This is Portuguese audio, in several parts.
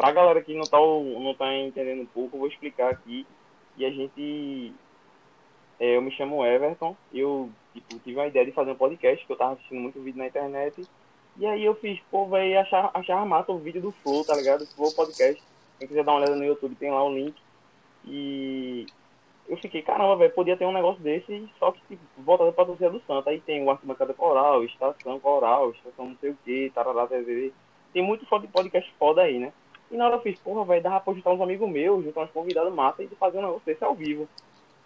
pra galera que não tá, não tá entendendo um pouco, eu vou explicar aqui. E a gente. É, eu me chamo Everton, eu tipo, tive uma ideia de fazer um podcast, que eu tava assistindo muito vídeo na internet. E aí eu fiz, pô, velho, achar, achar massa o vídeo do Flow, tá ligado? Flow Podcast. Quem quiser dar uma olhada no YouTube, tem lá o link. E eu fiquei, caramba, velho, podia ter um negócio desse, só que tipo, voltado pra torcida do Santos. Aí tem o Arquibancada Coral, Estação Coral, Estação não sei o que, Tarará TV. Tem muito podcast foda aí, né? E na hora eu fiz, porra, velho, dava pra juntar uns amigos meus, juntar uns convidados massa e fazer um negócio desse ao vivo.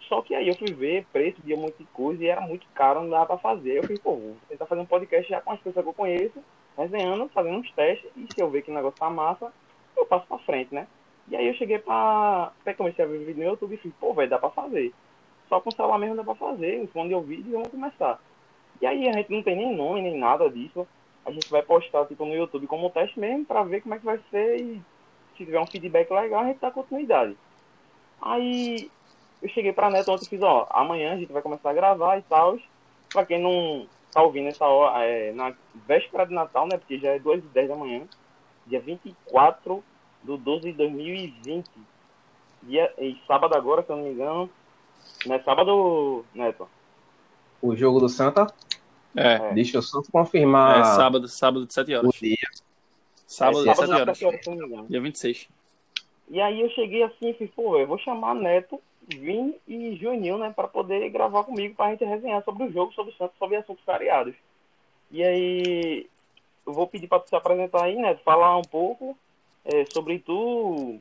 Só que aí eu fui ver preço de muita coisa e era muito caro, não dava pra fazer. Eu fiz, pô, vou tentar fazer um podcast já com as pessoas que eu conheço, resenhando, fazendo uns testes, e se eu ver que o negócio tá massa, eu passo pra frente, né? E aí eu cheguei pra. Até comecei a ver vídeo no YouTube e fiz, pô, velho, dá pra fazer. Só com o celular mesmo dá pra fazer, um fone de ouvido e vamos começar. E aí a gente não tem nem nome, nem nada disso. A gente vai postar tipo no YouTube como teste mesmo pra ver como é que vai ser e se tiver um feedback legal, a gente dá continuidade. Aí eu cheguei pra Neto ontem e fiz, ó, amanhã a gente vai começar a gravar e tal. Pra quem não tá ouvindo essa hora, é, na véspera de Natal, né? Porque já é 2 e 10 da manhã, dia 24 do 12 de 2020. Dia, e sábado agora, se eu não me engano. Não é sábado, Neto? O jogo do Santa? É. Deixa eu só confirmar. É sábado, sábado de 7 horas. O dia. Sábado é, de 7 horas. 7 horas, se eu não me engano. Dia 26. E aí eu cheguei assim e fiz, pô, eu vou chamar Neto, Vini e Juninho, né, para poder gravar comigo pra gente resenhar sobre o jogo, sobre o Santos, sobre assuntos variados. E aí eu vou pedir para tu se apresentar aí, Neto, falar um pouco é, sobre tu,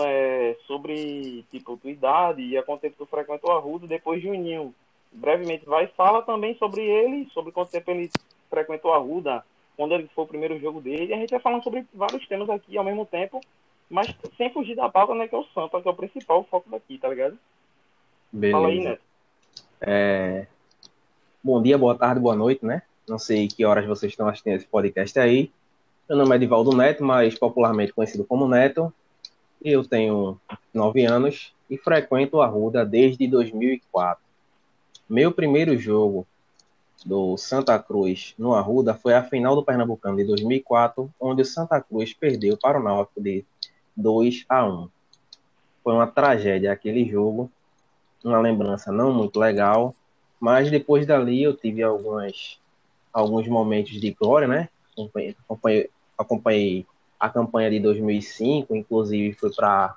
é, sobre tipo tua idade e a quanto tempo tu frequentou a Ruda, depois Juninho brevemente vai fala também sobre ele, sobre quanto tempo ele frequentou a Ruda, quando ele foi o primeiro jogo dele, a gente vai falando sobre vários temas aqui ao mesmo tempo, mas sem fugir da pauta, né, que é o Santa, que é o principal foco daqui, tá ligado? Beleza. Fala aí, Neto. É... Bom dia, boa tarde, boa noite, né? Não sei que horas vocês estão assistindo esse podcast aí. Meu nome é Edivaldo Neto, mas popularmente conhecido como Neto. Eu tenho nove anos e frequento a Ruda desde 2004. Meu primeiro jogo do Santa Cruz no Arruda foi a final do Pernambucano de 2004, onde o Santa Cruz perdeu para o Náutico de 2 a 1. Foi uma tragédia aquele jogo, uma lembrança não muito legal, mas depois dali eu tive algumas, alguns momentos de glória, né? Acompanhei, acompanhei, acompanhei a campanha de 2005, inclusive para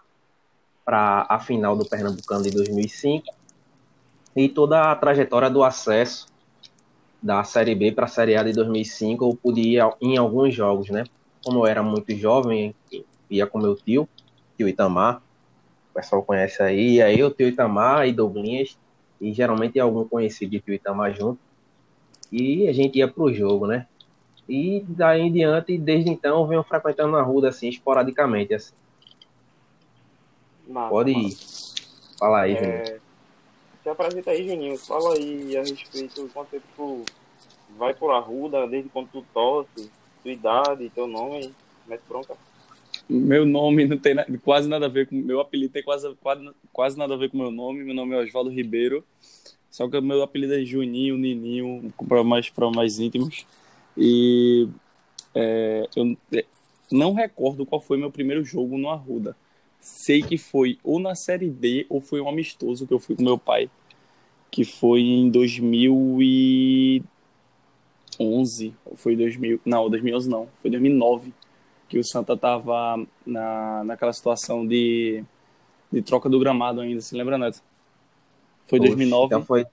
para a final do Pernambucano de 2005 e toda a trajetória do acesso da Série B para a Série A de 2005 eu pude ir em alguns jogos, né? Como eu era muito jovem, ia com meu tio, tio Itamar, o pessoal conhece aí, aí eu, tio Itamar e Douglinhas, e geralmente algum conhecido de tio Itamar junto, e a gente ia pro jogo, né? E daí em diante, desde então, eu venho frequentando a rua assim, esporadicamente, assim. Pode ir. Fala aí, É, Juninho. Se apresenta aí, Juninho. Fala aí a respeito de quanto tu vai por Arruda, desde quando tu tosse, tua idade, teu nome. Mete pronta. Meu nome não tem quase nada a ver com. Meu apelido tem quase, quase, quase nada a ver com meu nome. Meu nome é Oswaldo Ribeiro. Só que meu apelido é Juninho, Nininho, para mais, mais íntimos. E é, eu é, não recordo qual foi meu primeiro jogo no Arruda. Sei que foi ou na Série D ou foi um amistoso que eu fui com meu pai. Que foi em 2011. Ou foi 2000. Não, 2011 não. Foi 2009 que o Santa tava na, naquela situação de, de troca do gramado ainda, se lembra, Neto? Foi Oxe, 2009? Então foi,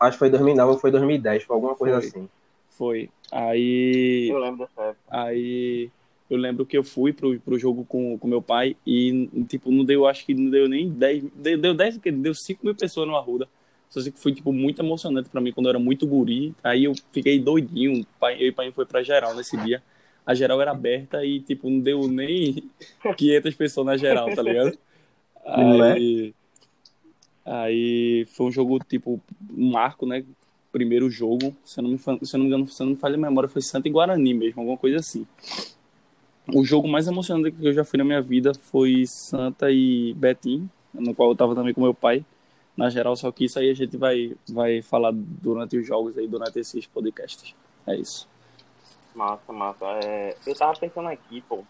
acho que foi 2009 ou foi 2010, foi alguma coisa Foi. assim. Foi. Aí, Eu lembro dessa época. aí eu lembro que eu fui pro, pro jogo com, com meu pai e, tipo, não deu, acho que não deu nem 10, deu, deu 10, porque deu 5 mil pessoas no Arruda. Só sei que foi, tipo, muito emocionante pra mim quando eu era muito guri. Aí eu fiquei doidinho, pai, eu e o pai foi pra geral nesse dia. A geral era aberta e, tipo, não deu nem 500 pessoas na geral, tá ligado? É? Aí, aí foi um jogo, tipo, um marco, né? Primeiro jogo, se eu não me, se eu não me engano, se eu não me falha a memória, foi Santa e Guarani mesmo, alguma coisa assim. O jogo mais emocionante que eu já fui na minha vida foi Santa e Betim, no qual eu tava também com meu pai, na geral, só que isso aí a gente vai, vai falar durante os jogos aí, durante esses podcasts. É isso. Massa, massa. É, eu tava pensando aqui, pô.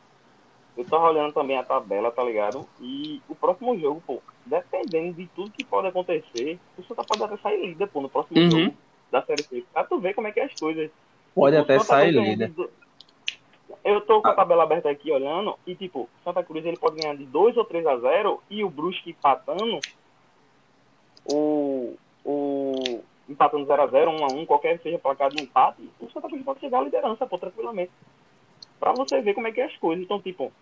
eu tava olhando também a tabela, tá ligado? E o próximo jogo, pô, dependendo de tudo que pode acontecer, o Santa pode até sair líder, pô, no próximo Uhum. jogo da Série C. Pra tu ver como é que é as coisas. Pode O até sair líder. de do- Eu tô com a tabela aberta aqui olhando, e tipo, Santa Cruz ele pode ganhar de 2 ou 3 a 0 e o Brusque empatando, o, o empatando 0 a 0 1 a 1 qualquer que seja placar de empate, o Santa Cruz pode chegar à liderança, pô, tranquilamente. Pra você ver como é que é as coisas. Então, tipo,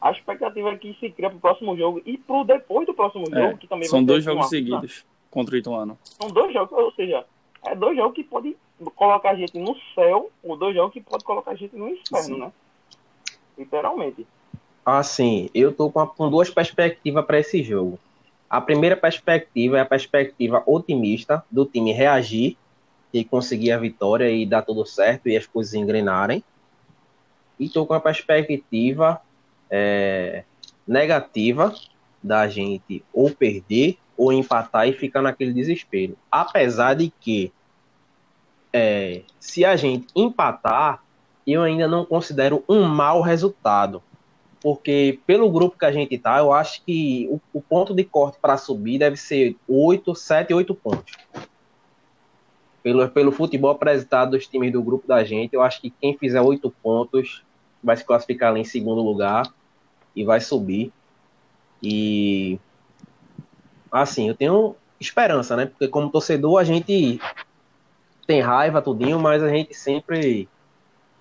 a expectativa é que se cria pro próximo jogo e pro depois do próximo É, jogo, que também São dois jogos seguidos contra o Ituano. São dois jogos, ou seja, é dois jogos que podem colocar a gente no céu, dois jogos que podem colocar a gente no inferno, Sim. né? Literalmente. Assim, eu tô com, a- com duas perspectivas para esse jogo. A primeira perspectiva é a perspectiva otimista do time reagir e conseguir a vitória e dar tudo certo e as coisas engrenarem. E tô com a perspectiva é, negativa da gente ou perder ou empatar e ficar naquele desespero. Apesar de que é, se a gente empatar, eu ainda não considero um mau resultado porque pelo grupo que a gente tá, eu acho que o, o ponto de corte para subir deve ser 8, 7, 8 pontos. Pelo, pelo futebol apresentado dos times do grupo da gente, eu acho que quem fizer 8 pontos vai se classificar ali em segundo lugar e vai subir. E assim, eu tenho esperança, né? Porque como torcedor a gente tem raiva tudinho, mas a gente sempre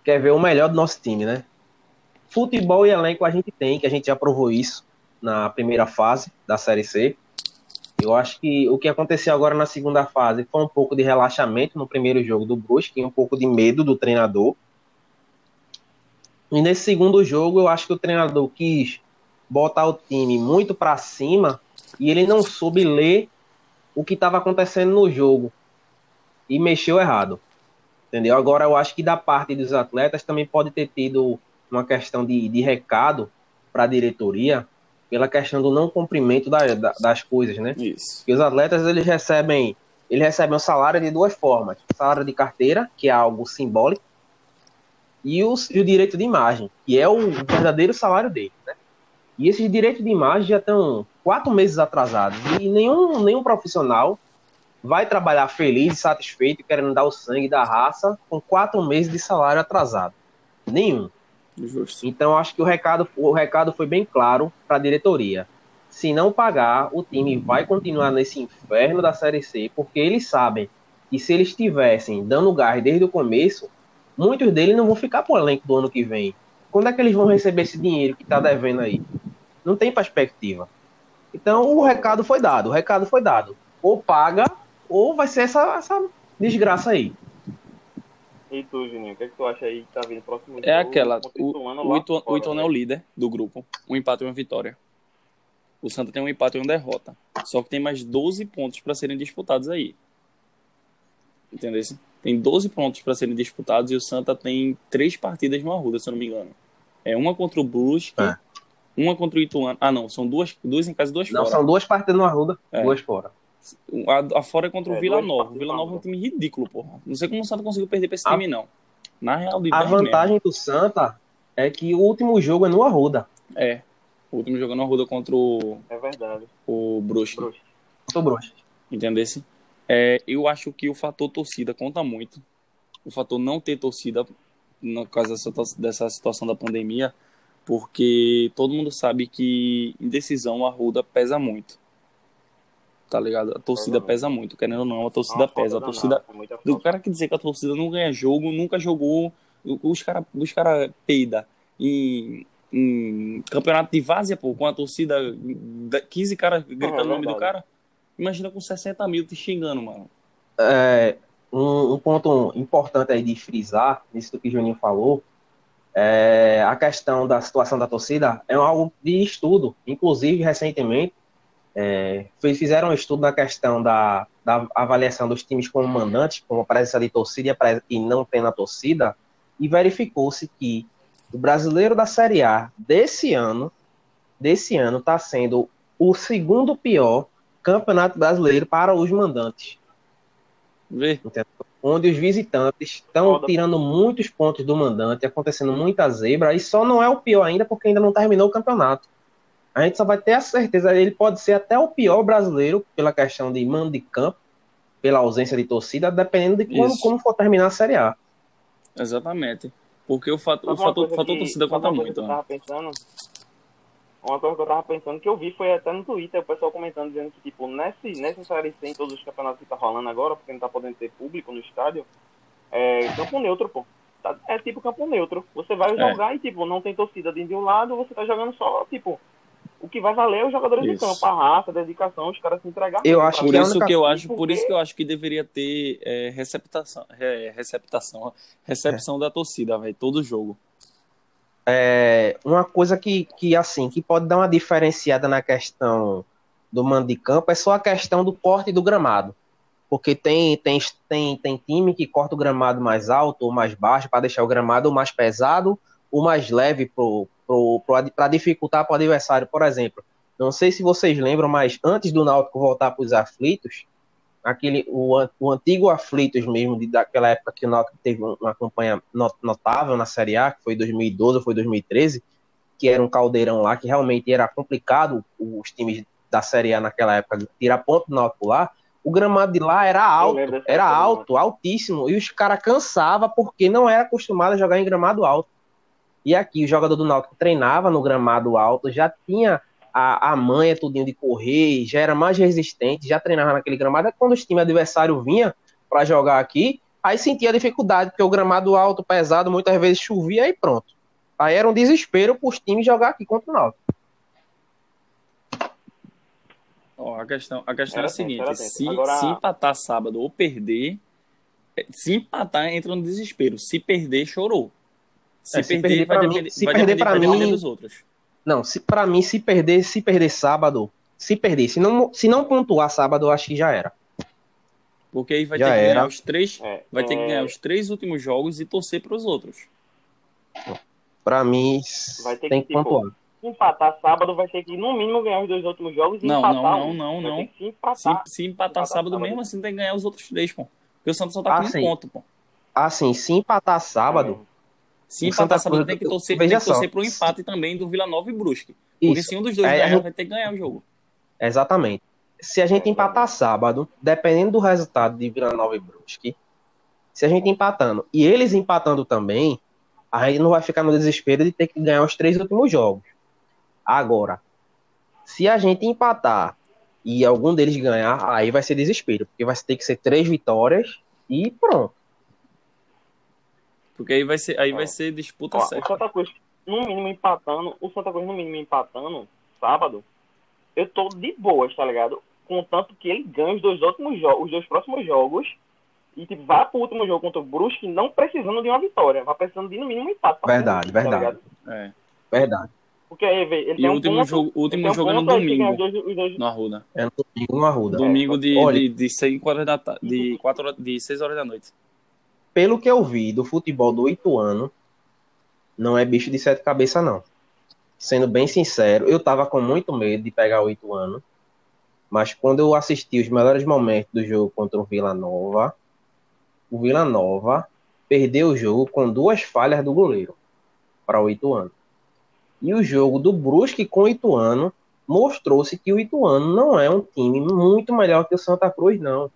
quer ver o melhor do nosso time, né? Futebol e elenco a gente tem, que a gente já provou isso na primeira fase da Série C. Eu acho que o que aconteceu agora na segunda fase foi um pouco de relaxamento no primeiro jogo do Brusque, um pouco de medo do treinador. E nesse segundo jogo, eu acho que o treinador quis botar o time muito para cima e ele não soube ler o que estava acontecendo no jogo e mexeu errado. Entendeu? Agora eu acho que da parte dos atletas também pode ter tido uma questão de, de recado para a diretoria pela questão do não cumprimento da, da, das coisas, né? Isso. E os atletas eles recebem eles recebem o salário de duas formas: salário de carteira, que é algo simbólico, e, os, e o direito de imagem, que é o verdadeiro salário deles, né? E esses direitos de imagem já estão quatro meses atrasados e nenhum, nenhum profissional vai trabalhar feliz e satisfeito, querendo dar o sangue da raça, com quatro meses de salário atrasado. Nenhum. Justo. Então acho que o recado, o recado foi bem claro para a diretoria. Se não pagar, o time vai continuar nesse inferno da Série C, porque eles sabem que se eles estivessem dando gás desde o começo, muitos deles não vão ficar pro elenco do ano que vem. Quando é que eles vão receber esse dinheiro que está devendo aí? Não tem perspectiva. Então o recado foi dado, o recado foi dado. Ou paga, ou vai ser essa, essa desgraça aí. E tu, Juninho, o que, é que tu acha aí que tá vindo próximo É jogo aquela. O, Ituano o, lá Itu, o Ituano é né? o líder do grupo. Um empate e uma vitória. O Santa tem um empate e uma derrota. Só que tem mais 12 pontos para serem disputados aí. Entendeu? Tem 12 pontos para serem disputados e o Santa tem três partidas no Arruda, se eu não me engano. É uma contra o Brusque, É. uma contra o Ituano. Ah, não, são duas, duas em casa e duas Não, fora. são duas partidas no Arruda, É. duas fora. A, a fora é contra o É, Vila Nova. O Vila no Nova é um Arruda. time ridículo, porra. Não sei como o Santa conseguiu perder pra esse A- time, não. Na real, de A 10 mesmo. vantagem do Santa é que o último jogo é no Arruda. É. O último jogando a Ruda contra o, É verdade. o. Bruxo. Tô broxa. Entendesse? É, eu acho que o fator torcida conta muito. O fator não ter torcida, no caso dessa, dessa situação da pandemia, porque todo mundo sabe que indecisão a Ruda pesa muito. Tá ligado? A torcida Pesa pesa muito, querendo ou não, a torcida Uma pesa. A torcida. danada, Do cara que dizer que a torcida não ganha jogo, nunca jogou. Os caras os cara peida em, em campeonato de várzea, pô, com a torcida, da- 15 caras gritando é o nome do cara. Imagina com 60 mil te xingando, mano. É, um, um ponto importante aí de frisar, nisso que o Juninho falou, é a questão da situação da torcida é algo de estudo. Inclusive, recentemente, é, fizeram um estudo na questão da, da avaliação dos times como mandantes, com a presença de torcida e não tendo a torcida, e verificou-se que o brasileiro da Série A desse ano, desse ano, está sendo o segundo pior campeonato brasileiro para os mandantes. Onde os visitantes estão tirando muitos pontos do mandante, acontecendo muita zebra, e só não é o pior ainda porque ainda não terminou o campeonato. A gente só vai ter a certeza, ele pode ser até o pior brasileiro pela questão de mando de campo, pela ausência de torcida, dependendo de quando, Isso. como for terminar a Série A. Exatamente. Porque o fator, o fator, coisa fator que- torcida conta muito. que né? tava pensando, uma coisa que eu tava pensando que eu vi foi até no Twitter, o pessoal comentando, dizendo que, tipo, nesse, nessa série C, em todos os campeonatos que tá rolando agora, porque não tá podendo ter público no estádio, é campo neutro, pô. Tá- É tipo campo neutro. Você vai É. jogar e, tipo, não tem torcida de um lado, você tá jogando só, tipo, o que vai valer é os jogadores Isso. de campo, a raça, a dedicação, os caras se entregar. Eu acho Por isso que eu acho, Porque- por isso que eu acho que deveria ter é, receptação, é, receptação, recepção da torcida, velho, todo jogo. É, uma coisa que, que, assim, que pode dar uma diferenciada na questão do mando de campo é só a questão do corte do gramado. Porque tem, tem, tem, tem time que corta o gramado mais alto ou mais baixo para deixar o gramado mais pesado ou mais leve para dificultar para o adversário. Por exemplo, não sei se vocês lembram, mas antes do Náutico voltar para os aflitos, aquele, o, o antigo aflitos mesmo, de, daquela época que o Náutico teve um- uma campanha no- notável na Série A, que foi 2012 ou foi 2013, que era um caldeirão lá, que realmente era complicado os times da Série A naquela época tirar ponto do Náutico lá, o gramado de lá era alto, era alto, altíssimo, e os caras cansavam porque não era acostumado a jogar em gramado alto. E aqui o jogador do Náutico treinava no gramado alto, já tinha a, a manha tudinho de correr, já era mais resistente, já treinava naquele gramado. Aí Quando o time adversário vinha para jogar aqui, aí sentia dificuldade, porque o gramado alto, pesado, muitas vezes chovia e pronto. Aí era um desespero para os times jogar aqui contra o Náutico. Ó, a questão, a questão Era é a seguinte: se, Agora- se empatar sábado ou perder, é, se empatar entra no desespero. Se perder, chorou. Se, É, se perder, perder vai pra mim- depender, se vai perder depender mim- dos outros. Não, se para mim se perder, se perder sábado, se perder, se não se não pontuar sábado, eu acho que já era. Porque aí vai Já ter que era. ganhar os três, É, vai ter que é, ganhar os três últimos jogos e torcer para os outros. Para mim Vai ter tem que, que tipo, pontuar. Se empatar sábado, vai ter que, no mínimo, ganhar os dois últimos jogos e Não, empatar não, um. não, não, não. ter que se Se, empatar. se empatar Empatar sábado sábado. mesmo, assim tem que ganhar os outros três, pô. Porque o Santos só tá Ah, com sim. um ponto, pô. Assim, se empatar sábado, Se O empatar sábado, tem que torcer, veja tem que torcer só. pro empate também do Vila Nova e Brusque. Porque isso, se um dos dois É, ganhar, gente- vai ter que ganhar o jogo. exatamente. Se a gente empatar sábado, dependendo do resultado de Vila Nova e Brusque, se a gente empatando e eles empatando também, a gente não vai ficar no desespero de ter que ganhar os três últimos jogos. Agora, se a gente empatar e algum deles ganhar, aí vai ser desespero, porque vai ter que ser três vitórias e pronto. Porque aí vai ser, aí vai É. ser disputa Ó, o certa. Santa Cruz, no mínimo, empatando, o Santa Cruz, no mínimo, empatando, sábado, eu tô de boas, tá ligado? Contanto que ele ganha os dois últimos jogos, os dois próximos jogos, e tipo, vá pro último jogo contra o Brusque, não precisando de uma vitória, vai precisando de no mínimo um empate. Verdade, tá verdade. ligado? É. Verdade. Porque aí, vê, ele E tem o um último ponto, jogo, o último tem um jogo é no domingo, dois- dois- no Arruda. É no domingo, no Arruda. Domingo de, Olha- de, de 5 horas da tarde, de, de 6 horas da noite. Pelo que eu vi do futebol do Ituano, não é bicho de sete cabeças, não. Sendo bem sincero, eu tava com muito medo de pegar o Ituano, mas quando eu assisti os melhores momentos do jogo contra o Vila Nova, o Vila Nova perdeu o jogo com duas falhas do goleiro para o Ituano. E o jogo do Brusque com o Ituano mostrou-se que o Ituano não é um time muito melhor que o Santa Cruz, não.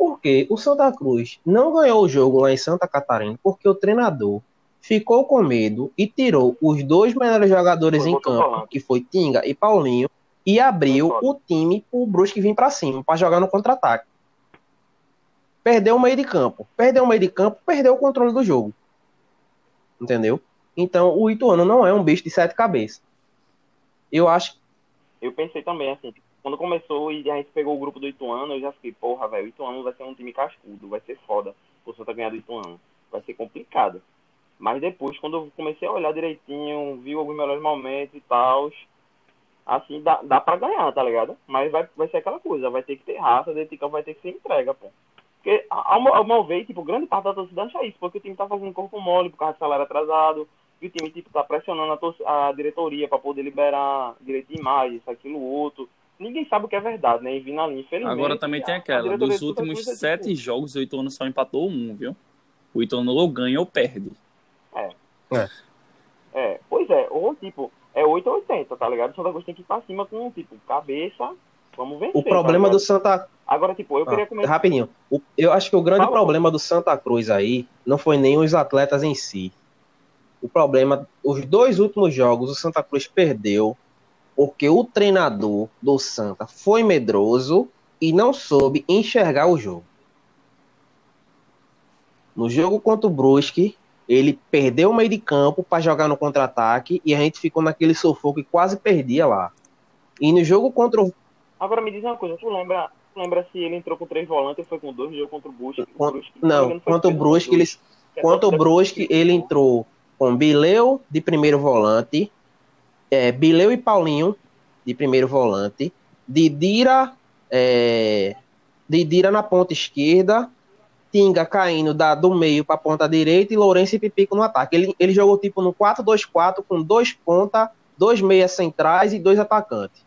Porque o Santa Cruz não ganhou o jogo lá em Santa Catarina porque o treinador ficou com medo e tirou os dois melhores jogadores Foi em campo, volante. que foi Tinga e Paulinho, e abriu o time pro Brusque vir para cima, para jogar no contra-ataque. Perdeu o meio de campo. Perdeu o meio de campo, perdeu o controle do jogo. Entendeu? Então, o Ituano não é um bicho de sete cabeças. Eu acho Eu pensei também, assim, tipo, quando começou e a gente pegou o grupo do Ituano, eu já fiquei, porra, velho, o Ituano vai ser um time cascudo, vai ser foda o Santa ganhar do Ituano. Vai ser complicado. Mas depois, quando eu comecei a olhar direitinho, vi alguns melhores momentos e tal, assim, dá, dá pra ganhar, tá ligado? Mas vai, vai ser aquela coisa, vai ter que ter raça, dentro de campo vai ter que ser entrega, pô. Porque, ao, ao meu ver, tipo, grande parte da torcida acha isso, porque o time tá fazendo corpo mole por causa de salário atrasado, e o time, tipo, tá pressionando a, a diretoria pra poder liberar direito de imagem, isso, aquilo, outro. Ninguém sabe o que é verdade, né? E vindo ali, infelizmente. Agora também tem aquela, dos últimos sete jogos, o Ituano só empatou um, viu? O Ituano ou ganha ou perde. É. É. É, pois é, ou tipo, é 8 ou 80, tá ligado? O Santa Cruz tem que ir pra cima com, tipo, cabeça, vamos vencer. O problema tá do Santa Agora, tipo, eu queria comentar. Rapidinho. O, eu acho que o grande Fala, problema pô. do Santa Cruz aí não foi nem os atletas em si. O problema, os dois últimos jogos, o Santa Cruz perdeu porque o treinador do Santa foi medroso e não soube enxergar o jogo. No jogo contra o Brusque, ele perdeu o meio de campo para jogar no contra-ataque e a gente ficou naquele sufoco e quase perdia lá. E no jogo contra o. Agora me diz uma coisa, tu lembra, tu lembra se ele entrou com três volantes ou foi com dois no jogo contra o Brusque? Contra, Brusque não, contra o Brusque, ele, contra o Brusque ele entrou com Bileu de primeiro volante, é, Bileu e Paulinho de primeiro volante, Didira, é, Didira na ponta esquerda, Tinga caindo da, do meio para a ponta direita e Lourenço e Pipico no ataque. Ele, ele jogou tipo no 4-2-4 com dois pontas, dois meias centrais e dois atacantes.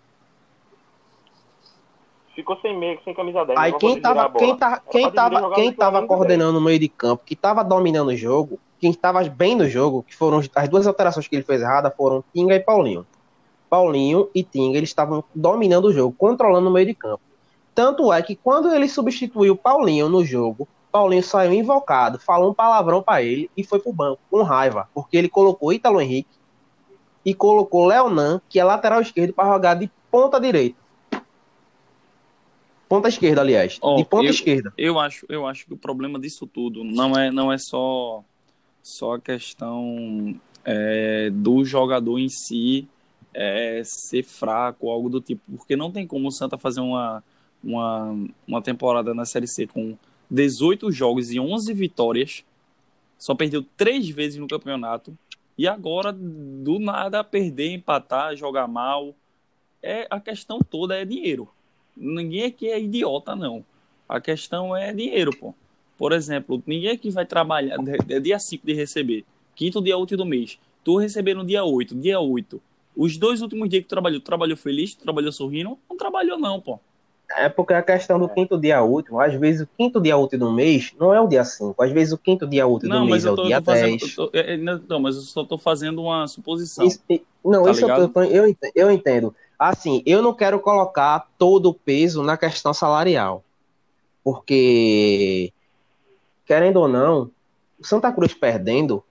Ficou sem meio, sem camisa 10. Aí quem tava, quem, tá, quem tava, quem tava coordenando no meio de campo, que tava dominando o jogo, quem estava bem no jogo, que foram as duas alterações que ele fez errada, foram Tinga e Paulinho. Paulinho e Tinga, eles estavam dominando o jogo, controlando o meio de campo. Tanto é que quando ele substituiu Paulinho no jogo, Paulinho saiu invocado, falou um palavrão para ele e foi pro banco com raiva, porque ele colocou Ítalo Henrique e colocou Leonan, que é lateral esquerdo, para jogar de ponta direita. Ponta esquerda, aliás. Oh, de ponta eu, esquerda. Eu acho, eu acho que o problema disso tudo não é, não é só, só a questão é, do jogador em si é, ser fraco, algo do tipo. Porque não tem como o Santa fazer uma, uma, uma temporada na Série C com 18 jogos e 11 vitórias, só perdeu três vezes no campeonato, e agora, do nada, perder, empatar, jogar mal. É, a questão toda é dinheiro. Ninguém aqui é idiota, não. A questão é dinheiro, pô. Por exemplo, ninguém aqui vai trabalhar é dia 5 de receber, quinto dia útil do mês. Tu receber no dia 8, dia 8. Os dois últimos dias que tu trabalhou, tu trabalhou feliz, tu trabalhou sorrindo? Não trabalhou, não, pô. É porque a questão do quinto dia útil, às vezes o quinto dia útil do mês não é o dia 5, às vezes o quinto dia útil não, do mês é o dia 10. Tô, é, é, não, mas eu só estou fazendo uma suposição. Isso, não, tá isso eu, tô, eu, eu entendo. Assim, eu não quero colocar todo o peso na questão salarial. Porque, querendo ou não, o Santa Cruz perdendo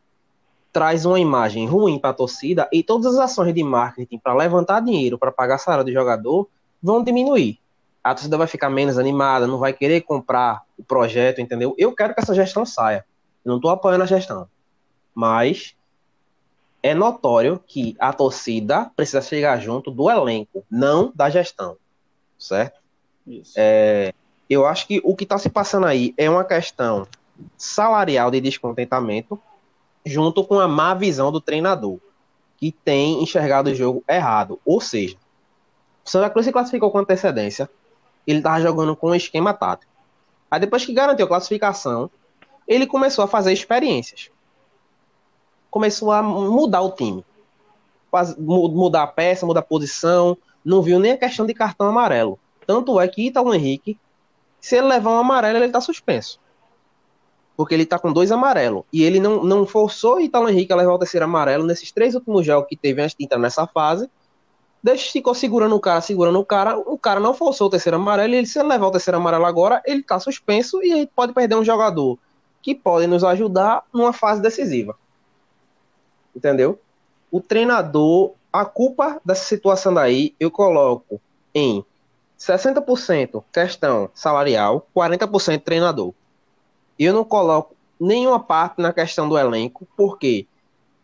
traz uma imagem ruim para a torcida e todas as ações de marketing para levantar dinheiro para pagar salário do jogador vão diminuir a torcida vai ficar menos animada, não vai querer comprar o projeto, entendeu? Eu quero que essa gestão saia. Eu não estou apoiando a gestão. Mas é notório que a torcida precisa chegar junto do elenco, não da gestão. Certo? Isso. É, eu acho que o que está se passando aí é uma questão salarial de descontentamento, junto com a má visão do treinador, que tem enxergado o jogo errado. Ou seja, o Santa Cruz se classificou com antecedência, ele estava jogando com um esquema tático. Aí depois que garantiu a classificação, ele começou a fazer experiências. Começou a mudar o time. Mudar a peça, mudar a posição. Não viu nem a questão de cartão amarelo. Tanto é que Ítalo Henrique, se ele levar um amarelo, ele está suspenso. Porque ele está com dois amarelos. E ele não, não forçou Ítalo Henrique a levar o terceiro amarelo nesses três últimos jogos que teve antes de entrar nessa fase Deixa, ficou segurando o cara, segurando o cara. O cara não forçou o terceiro amarelo. E ele, se ele levar o terceiro amarelo agora, ele tá suspenso e aí pode perder um jogador que pode nos ajudar numa fase decisiva. Entendeu? O treinador, a culpa dessa situação daí, eu coloco em 60% questão salarial, 40% treinador. Eu não coloco nenhuma parte na questão do elenco, porque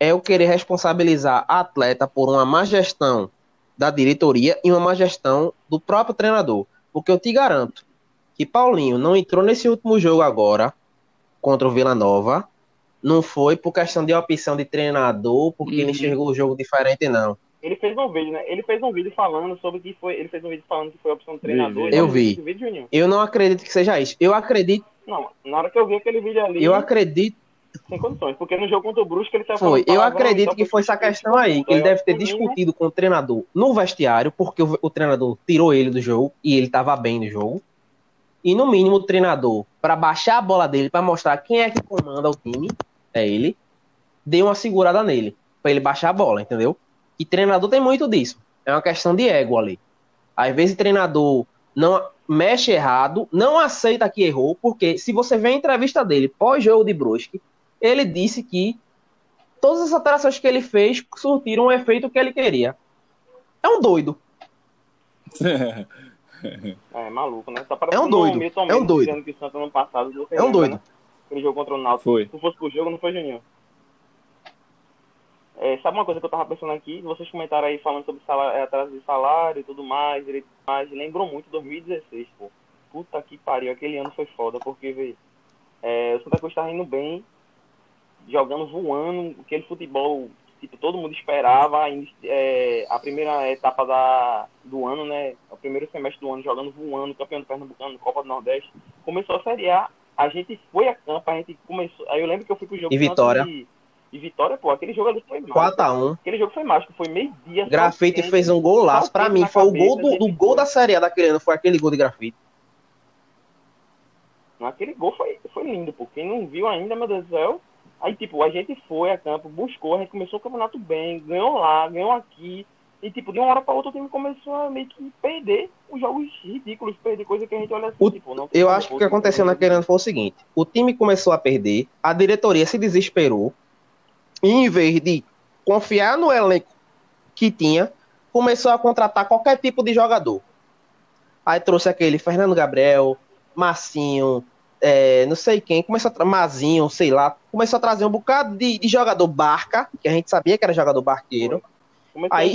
é eu querer responsabilizar a atleta por uma má gestão da diretoria e uma má gestão do próprio treinador. Porque eu te garanto que Paulinho não entrou nesse último jogo agora contra o Vila Nova. Não foi por questão de opção de treinador, porque uhum. ele enxergou o jogo diferente, não. Ele fez um vídeo, né? Ele fez um vídeo falando sobre que foi. Ele fez um vídeo falando que foi a opção do treinador. Eu vi. Vídeo, eu não acredito que seja isso. Eu acredito. Não, na hora que eu vi aquele vídeo ali. Eu acredito. sem condições. Porque no jogo contra o Brusque ele saiu Foi. Eu acredito então que foi essa porque questão aí, que ele deve ter discutido com o treinador no vestiário, porque o, o treinador tirou ele do jogo e ele tava bem no jogo. E no mínimo o treinador, para baixar a bola dele, para mostrar quem é que comanda o time, é ele, deu uma segurada nele, para ele baixar a bola, entendeu? E treinador tem muito disso. É uma questão de ego ali. Às vezes o treinador não mexe errado, não aceita que errou, porque se você vê a entrevista dele pós-jogo de Brusque, ele disse que todas as alterações que ele fez surtiram o efeito que ele queria. É um doido. É, maluco, né? Tá É um doido, é um doido. dizendo que o Santos ano passado... você É um lembra, doido. Aquele jogo contra o Náutico. Foi. Se fosse pro jogo, não foi, Juninho? É, sabe uma coisa que eu tava pensando aqui? Vocês comentaram aí falando sobre salário, atraso de salário e tudo mais, direito mais. Lembrou muito 2016, pô. Puta que pariu, aquele ano foi foda, porque, velho, é, o Santa Cruz tá indo bem, jogando, voando, aquele futebol, tipo, todo mundo esperava, é, a primeira etapa da, do ano, né, o primeiro semestre do ano, jogando, voando, campeão do Pernambucano, Copa do Nordeste, começou a Série A, a gente foi a campo, a gente começou, aí eu lembro que eu fui pro jogo E Vitória. E, e Vitória, pô, aquele jogo ali foi mágico. 4x1. Aquele jogo foi mágico, foi meio-dia. Grafite fez um golaço. Pra mim, foi o gol cabeça, do, do gol foi. da Série A daquele ano. Foi aquele gol de grafite. Aquele gol foi, foi lindo, pô. Quem não viu ainda, meu Deus do céu. Aí, tipo, a gente foi a campo, buscou, a gente começou o campeonato bem, ganhou lá, ganhou aqui. E, tipo, de uma hora pra outra o time começou a meio que perder os jogos ridículos, perder coisa que a gente olha assim, O- tipo, não Eu acho que o que aconteceu naquele ano foi o seguinte: o time começou a perder, a diretoria se desesperou, e em vez de confiar no elenco que tinha, começou a contratar qualquer tipo de jogador. Aí trouxe aquele Fernando Gabriel, Massinho, é, não sei quem, começou a Mazinho, sei lá, começou a trazer um bocado de, de jogador barca, que a gente sabia que era jogador barqueiro. Começou Aí,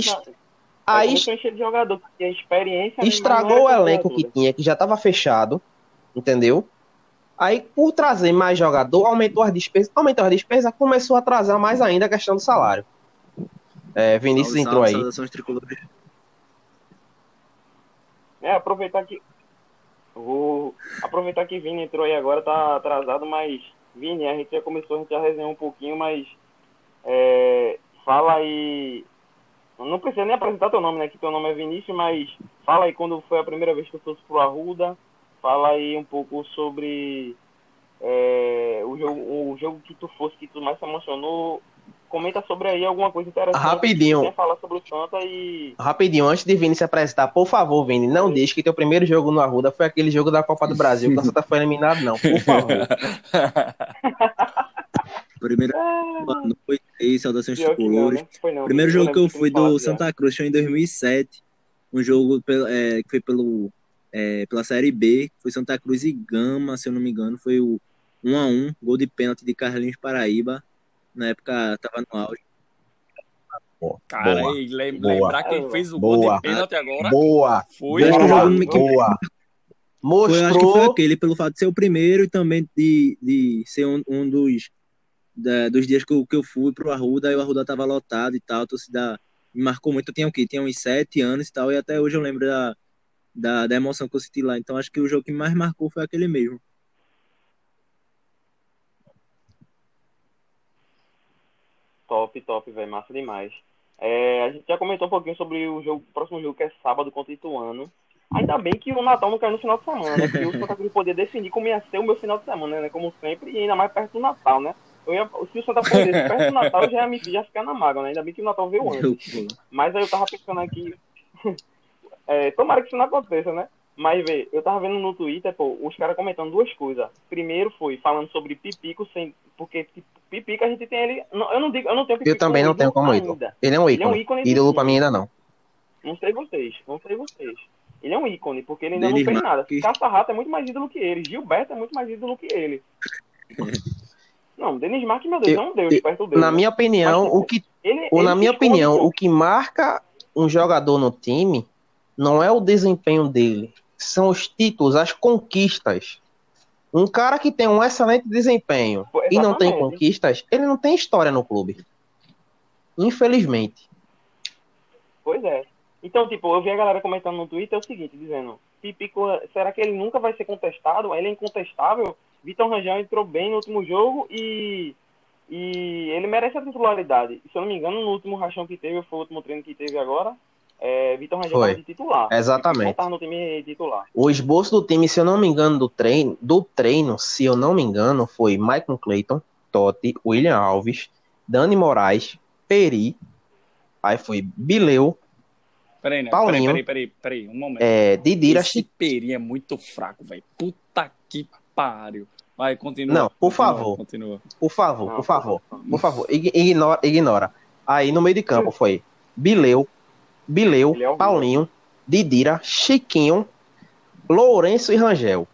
a Aí começou a encher de jogador, porque a experiência... estragou o elenco que tinha, que já estava fechado, entendeu? Aí, por trazer mais jogador, aumentou as despesas, aumentou as despesas, começou a atrasar mais ainda a questão do salário. É, Vinícius Salve, entrou salve, aí. Saudações tricolores. É, aproveitar que. Vou aproveitar que Vini entrou aí agora, tá atrasado, mas Vini, a gente já começou, a gente já resenhou um pouquinho, mas é, fala aí. Não precisa nem apresentar teu nome, né? Que teu nome é Vinícius, mas fala aí quando foi a primeira vez que tu fosse pro Arruda. Fala aí um pouco sobre é, o, jogo, o jogo que tu fosse, que tu mais se emocionou. Comenta sobre aí alguma coisa interessante. Rapidinho. Quer falar sobre o Santa e. Rapidinho, antes de Vini se apresentar, por favor, Vini, não deixe que teu primeiro jogo no Arruda foi aquele jogo da Copa do Brasil, que o Santa foi eliminado, não, por favor. Primeiro, Ah, boa noite aí, saudações tricolores. né? Foi primeiro jogo que eu fui do já. Santa Cruz foi em 2007. Um jogo é, que foi pelo, é, pela Série B. Foi Santa Cruz e Gama, se eu não me engano. Foi o 1x1, gol de pênalti de Carlinhos Paraíba. Na época tava no auge. Cara, Boa. lem- Boa. lembrar quem fez o gol Boa. de pênalti agora Boa, foi. Que boa, que- boa. Foi, eu acho que foi Mostrou, aquele, pelo fato de ser o primeiro e também de, de ser um, um dos, da- dos dias que eu, que eu fui pro Arruda, e o Arruda tava lotado e tal, a torcida me marcou muito. Eu tinha o quê? Tinha uns sete anos e tal, e até hoje eu lembro da, da, da emoção que eu senti lá. Então acho que o jogo que mais marcou foi aquele mesmo. Top, top, velho. Massa demais. É, a gente já comentou um pouquinho sobre o jogo, o próximo jogo que é sábado contra o Ituano. Ainda bem que o Natal não caiu no final de semana, né? Porque o Santa Cruz podia definir como ia ser o meu final de semana, né? Como sempre, e ainda mais perto do Natal, né? Eu ia, se o Santa perdesse perto do Natal, eu já ia, me, já ficar na mágoa, né? Ainda bem que o Natal veio antes. Mas aí eu tava pensando aqui. é, tomara que isso não aconteça, né? Mas, vê, eu tava vendo no Twitter, pô, os caras comentando duas coisas. Primeiro foi falando sobre Pipico sem. Porque tipo, Pipico a gente tem ele. Não, eu não digo, eu não tenho Pipico eu também não tenho como ídolo ainda. Ele é um Ele é um ícone. ícone do Ídolo time. pra mim ainda não. Não sei vocês, não sei vocês. Ele é um ícone, porque ele ainda Denis não fez nada. Caça-Rato é muito mais ídolo que ele. Gilberto é muito mais ídolo que ele. Não, Denis Marques, meu Deus, Eu- é um deus eu- perto dele. Na minha opinião, Mas, o que ele, Ou, ele na minha opinião, o que marca um jogador no time não é o desempenho dele, são os títulos, as conquistas. Um cara que tem um excelente desempenho Pô, e não tem conquistas, ele não tem história no clube. Infelizmente. Pois é. Então, tipo, eu vi a galera comentando no Twitter o seguinte, dizendo, Pipico, será que ele nunca vai ser contestado? Ele é incontestável? Vitor Rangel entrou bem no último jogo e E ele merece a titularidade. Se eu não me engano, no último rachão que teve, foi o último treino que teve agora, é, Vitor Rangel Foi. de titular. Exatamente. Ele no time titular. O esboço do time, se eu não me engano, do treino, do treino, se eu não me engano, foi Michael Clayton, Totti, William Alves, Dani Moraes, Peri, aí foi Bileu, Peraí, né? Paulinho. Peraí, peraí, peraí, peraí, um momento. é, Didira, Esse Peri é muito fraco, velho. Puta que pariu. Vai, continua. Não, por continua, favor. Continua. por favor, Não, por favor, por favor, ig- ignora, ignora. Aí no meio de campo foi Bileu, Bileu, é horrível. Paulinho, Didira, Chiquinho, Lourenço e Rangel.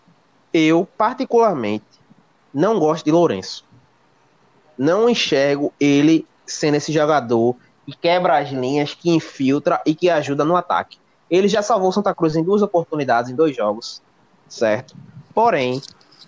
Eu, particularmente, não gosto de Lourenço. Não enxergo ele sendo esse jogador que quebra as linhas, que infiltra e que ajuda no ataque. Ele já salvou Santa Cruz em duas oportunidades, em dois jogos, certo? Porém,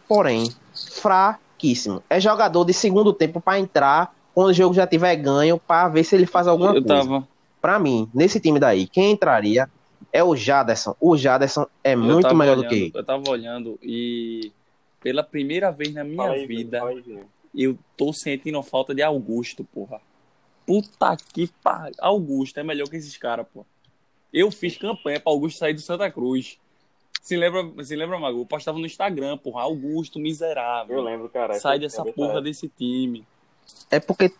porém, fraquíssimo. É jogador de segundo tempo para entrar quando o jogo já tiver ganho para ver se ele faz alguma Eu coisa. tava. Pra mim, nesse time daí, quem entraria é o Jaderson. O Jaderson é eu muito melhor olhando, do que ele. Eu tava olhando e pela primeira vez na minha aí, vida, aí, eu tô sentindo falta de Augusto, porra. Puta que pariu. Augusto é melhor que esses caras, porra. Eu fiz campanha pra Augusto sair do Santa Cruz. Se lembra, se lembra, Mago? Eu postava no Instagram, porra. Augusto, miserável. Eu lembro, cara. Sai É dessa porra desse time. É porque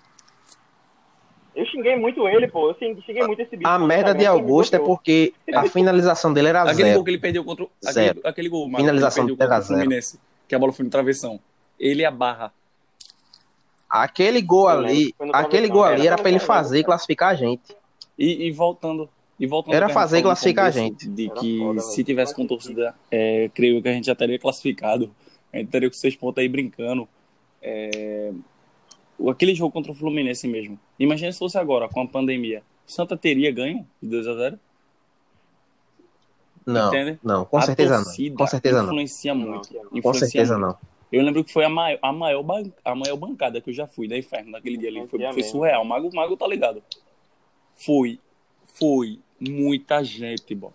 Eu xinguei muito ele, pô. Eu xing- xinguei muito esse bicho. a merda de Augusto é porque a finalização dele era Aquele zero. gol que ele perdeu contra o. Zero. Aquele, aquele gol, Mago, Finalização que ele perdeu contra o era zero. Fluminense. Que a bola foi no travessão. Ele e a barra. Aquele gol Eu ali, aquele gol Era ali era pra ele fazer e classificar a gente. E, e voltando. E voltando Era fazer e classificar a gente. De Era que foda, se tivesse com torcida, é, creio que a gente já teria classificado. A gente teria com seis pontos aí brincando. É, aquele jogo contra o Fluminense mesmo. Imagina se fosse agora, com a pandemia. O Santa teria ganho de 2 a 0 Não, Entende? não, com a certeza não. Com certeza não. influencia muito. Não. Com Influencia certeza muito. não. Eu lembro que foi a maior, a maior, a maior bancada que eu já fui da Inferno naquele dia ali. Foi, foi surreal. O Mago, o Mago tá ligado. Foi. Foi muita gente, bom.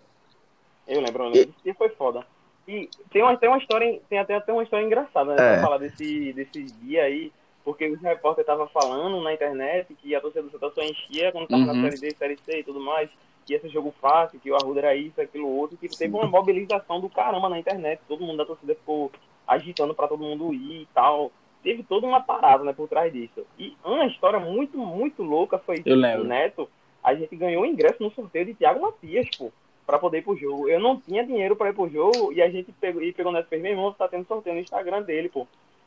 Eu lembro, eu lembro. Dia foi foda. E tem uma, tem uma história, tem até, até uma história engraçada, né? É. Pra falar desse, desse dia aí, porque os repórteres estavam falando na internet que a torcida do Santa só enchia quando tava Uhum. na Série D, Série C e tudo mais, que ia ser jogo fácil, que o Arruda era isso, aquilo outro, que teve uma mobilização do caramba na internet, todo mundo da torcida ficou agitando pra todo mundo ir e tal. Teve toda uma parada, né, por trás disso. E uma história muito, muito louca foi Eu o. Neto, a gente ganhou ingresso no sorteio de Thiago Matias, pô pra poder ir pro jogo. Eu não tinha dinheiro pra ir pro jogo e a gente pegou, e pegou e fez, meu irmão, tá tendo sorteio no Instagram dele, pô.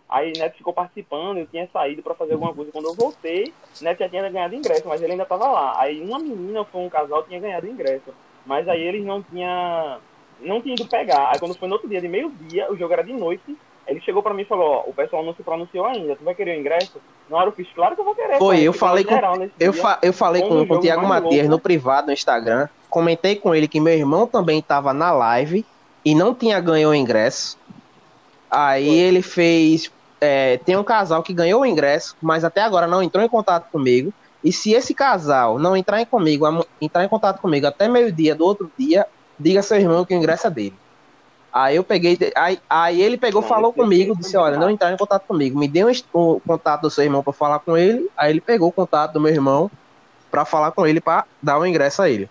Aí Neto ficou participando, eu tinha saído pra fazer alguma coisa. Quando eu voltei, Neto já tinha ganhado ingresso, mas ele ainda tava lá. Aí uma menina ou um casal tinha ganhado ingresso. Mas aí eles não tinha não tinha ido pegar. Aí quando foi no outro dia, de meio-dia, o jogo era de noite, ele chegou pra mim e falou, ó, o pessoal não se pronunciou ainda, tu vai querer o ingresso? Na hora eu fiz, claro que eu vou querer. Foi, eu falei com- Eu, dia. fa- eu falei com, com o Thiago Matias no privado no Instagram. Comentei com ele que meu irmão também estava na live e não tinha ganho o ingresso. Aí Foi. ele fez. é, tem um casal que ganhou o ingresso, mas até agora não entrou em contato comigo. E se esse casal não entrar em, comigo, entrar em contato comigo até meio-dia do outro dia, diga seu irmão que o ingresso é dele. Aí eu peguei. Aí, aí ele pegou, Não, falou comigo, disse: Olha, não entrar em contato comigo. Me deu o contato do seu irmão para falar com ele. Aí ele pegou o contato do meu irmão para falar com ele para dar o ingresso a ele.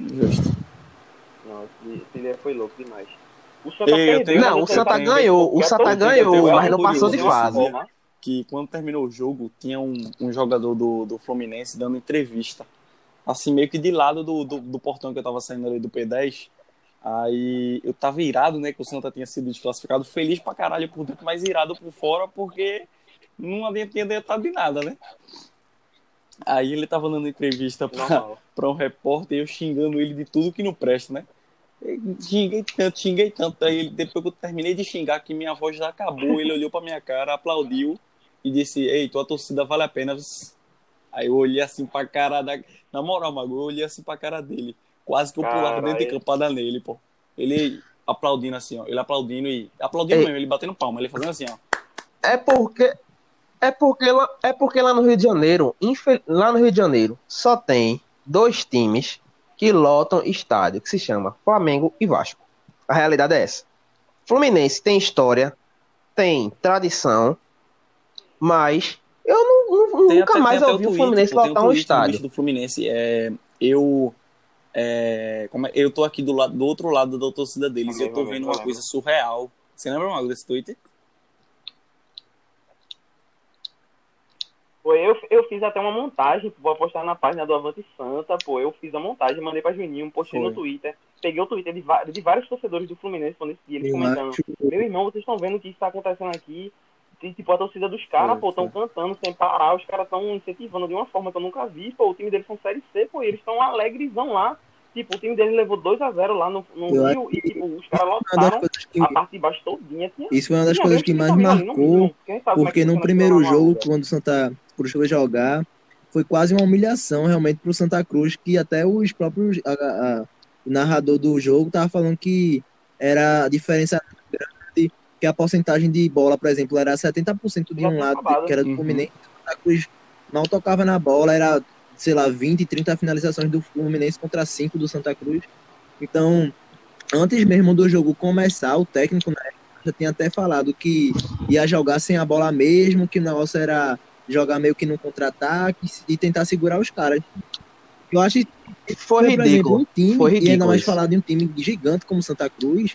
Justo. Não, esse, foi louco demais. O Santa Ei, tenho- Não, o Santa ganhou, o Santa ganhou, mas não passou de fase. que quando terminou o jogo, tinha um, um jogador do, do Fluminense dando entrevista. Assim, meio que de lado do, do, do portão que eu tava saindo ali do P10. Aí eu tava irado, né? Que o Santa tinha sido desclassificado. Feliz pra caralho por dentro, mas irado por fora, porque não havia tinha adiantado de nada, né? Aí ele tava dando entrevista pra, pra um repórter eu xingando ele de tudo que não presta, né? Eu Xinguei tanto, xinguei tanto. Aí ele, depois que eu terminei de xingar, que minha voz já acabou, ele olhou pra minha cara, aplaudiu e disse: Ei, tua torcida vale a pena. Aí eu olhei assim pra cara da. Na moral, Mago, eu olhei assim pra cara dele. Quase que eu pulava dentro de Caralho. campada nele, pô. Ele aplaudindo assim, ó. Ele aplaudindo e. Aplaudindo Ei. mesmo, ele batendo palma, ele fazendo assim, ó. É porque é porque lá, é porque lá no Rio de Janeiro, infe- lá no Rio de Janeiro, só tem dois times que lotam estádio, que se chama Flamengo e Vasco. A realidade é essa. Fluminense tem história, tem tradição Mas eu não, não- Tem nunca até- mais ouvi o Fluminense lotar um do estádio. bicho do Fluminense. É, eu, é, como é- eu tô aqui do, lado, do outro lado da torcida deles e eu tô vendo uma coisa surreal. Você lembra, Mago, desse tweet? Pô, eu, eu fiz até uma montagem, vou postar na página do Avante Santa, pô, eu fiz a montagem, mandei pra Juninho, postei Foi. no Twitter, peguei o Twitter de, de vários torcedores do Fluminense quando esse dia, eles Eu comentando, acho meu irmão, vocês estão vendo o que está acontecendo aqui, e, tipo, a torcida dos caras, pô, estão cantando sem parar, os caras estão incentivando de uma forma que eu nunca vi, pô, o time deles são Série C, pô, e eles estão alegrezão lá, tipo, o time deles levou 2x0 lá no, no Rio, e, tipo, os caras lotaram que, a parte de baixo todinha, tinha, isso foi uma das coisas que mais ali, não marcou, como é que porque no primeiro lá jogo, quando o Santa Cruz foi jogar, foi quase uma humilhação realmente pro Santa Cruz, que até os próprios a- a- o narrador do jogo tava falando que era a diferença grande, que a porcentagem de bola, por exemplo, era 70% de um lado, acabado. que era do Uhum. Fluminense, o Santa Cruz mal tocava na bola, era, sei lá, 20, 30 finalizações do Fluminense contra 5 do Santa Cruz. Então, antes mesmo do jogo começar, o técnico né, já tinha até falado que ia jogar sem a bola mesmo, que o negócio era jogar meio que no contra-ataque e tentar segurar os caras. Eu acho que, Foi exemplo, ridículo. um time, Foi e ainda ridículo mais isso. falar de um time gigante como Santa Cruz,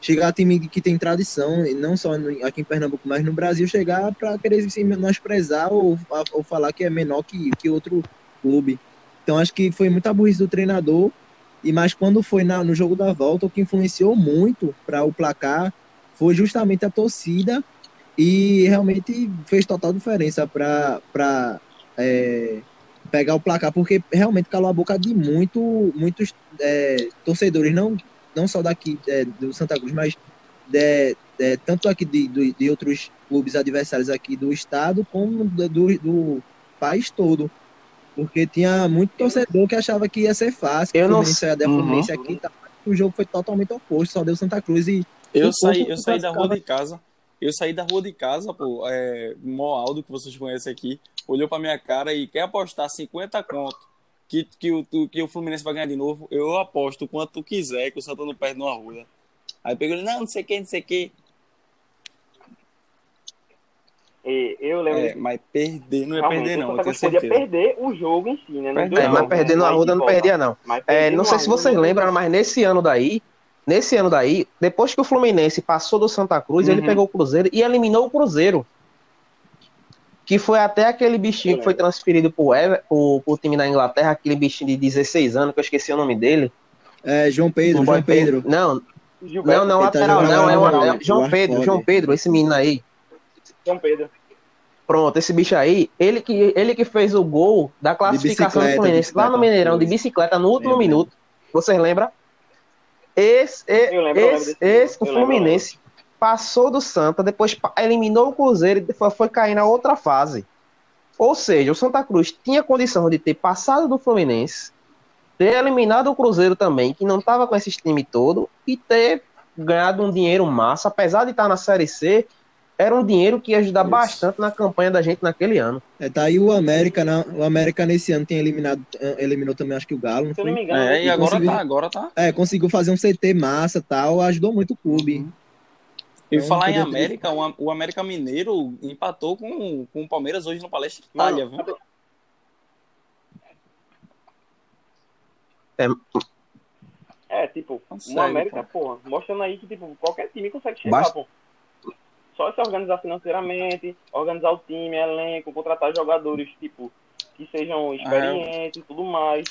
chegar a time que tem tradição, não só aqui em Pernambuco, mas no Brasil, chegar para querer se menosprezar ou, ou falar que é menor que, que outro clube. Então acho que foi muita burrice do treinador, e mas quando foi na- no jogo da volta, o que influenciou muito para o placar foi justamente a torcida e realmente fez total diferença para pegar o placar, porque realmente calou a boca de muito, muitos é, torcedores, não, não só daqui é, do Santa Cruz, mas de, de- tanto aqui de, de outros clubes adversários aqui do estado, como do, do país todo. Porque tinha muito torcedor que achava que ia ser fácil, Eu não dar Uhum. Fluminense aqui, tá? o jogo foi totalmente oposto, só deu Santa Cruz e Eu saí, eu saí da rua de casa. Eu saí da rua de casa, pô. É, Mó Aldo, que vocês conhecem aqui, olhou pra minha cara e quer apostar 50 conto que, que, o, que o Fluminense vai ganhar de novo. Eu aposto quanto tu quiser que o Santa não perde no Arruda. Aí pegou ele, não, não sei o que, não sei o que. E eu lembro É, mas perder não ia Realmente, perder, não, eu tenho Cruz podia certeza. perder o jogo em si, né? Não É, É, não, mas né? perder no Arruda não perdia, não. É, perder não sei se vocês lembram, mas nesse ano daí, nesse ano daí, depois que o Fluminense passou do Santa Cruz, ele Uhum. pegou o Cruzeiro e eliminou o Cruzeiro. Que foi até aquele bichinho que foi transferido pro, Ever, pro, pro time da Inglaterra, aquele bichinho de 16 anos, que eu esqueci o nome dele. é, João Pedro, Não João pode- Pedro. Não, Gilberto, não, não, ele lateral, jogando não, é, o- é no- o João Pedro. João Pedro, esse menino aí. João Pedro. Pronto, esse bicho aí, ele que, ele que fez o gol da classificação do Fluminense lá no. Mineirão, de bicicleta, no último Lembro, minuto. Vocês lembram? Esse, e- lembro, esse, esse o Eu lembro, Fluminense passou do Santa, depois eliminou o Cruzeiro e foi, foi cair na outra fase. Ou seja, o Santa Cruz tinha condição de ter passado do Fluminense, ter eliminado o Cruzeiro também, que não estava com esse time todo, e ter ganhado um dinheiro massa, apesar de estar na Série C, era um dinheiro que ia ajudar Isso. bastante na campanha da gente naquele ano. É, tá aí o América, né? o América nesse ano tem eliminado, eh, eliminou também acho que o Galo, não Se eu não me engano, É, e agora conseguiu- tá, agora tá. É, conseguiu fazer um CT massa tal, ajudou muito o clube. E Então, falar em podia ter- América, o, Am- o América Mineiro empatou com, com o Palmeiras hoje no Palestra Mano, Itália, viu? É, tipo, Consegue, uma América, pô. porra, mostrando aí que, tipo, qualquer time consegue chegar, Basta- pô. Só se organizar financeiramente, organizar o time, elenco, contratar jogadores, tipo, que sejam experientes e tudo mais.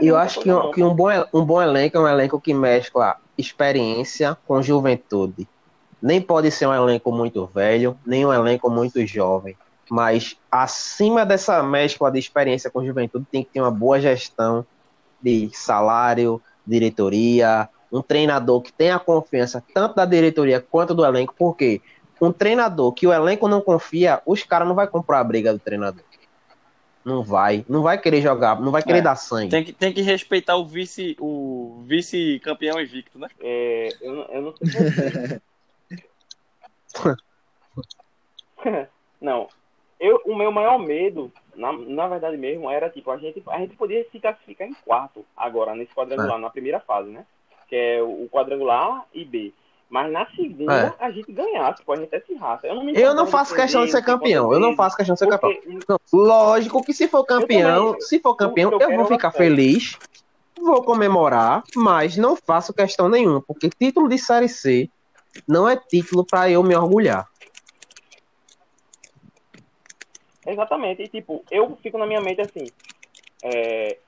E eu acho que, um, não, que um, bom, um bom elenco é um elenco que mescla experiência com juventude. Nem pode ser um elenco muito velho, nem um elenco muito jovem. Mas acima dessa mescla de experiência com juventude, tem que ter uma boa gestão de salário, diretoria, um treinador que tenha confiança tanto da diretoria quanto do elenco, porque um treinador que o elenco não confia, os caras não vai comprar a briga do treinador. Não vai, não vai querer jogar, não vai querer É. dar sangue. Tem que, tem que respeitar o vice o vice campeão invicto, né? É, eu, não- eu não sei como- Não. Eu, o meu maior medo, na, na verdade mesmo, era tipo, a gente, a gente podia se classificar em quarto agora, nesse quadrangular, na primeira fase, né? Que é o, o quadrangular A e B. Mas na segunda, É. a gente ganhasse, pô, a gente esse raça. Eu não, Eu não faço de questão de ser campeão. Eu não faço questão de ser campeão. Não, Lógico que se for campeão, também. se for campeão, eu eu vou ficar feliz, vou comemorar, mas não faço questão nenhuma, porque título de Série C não é título pra eu me orgulhar. Exatamente. E tipo, eu fico na minha mente assim. é,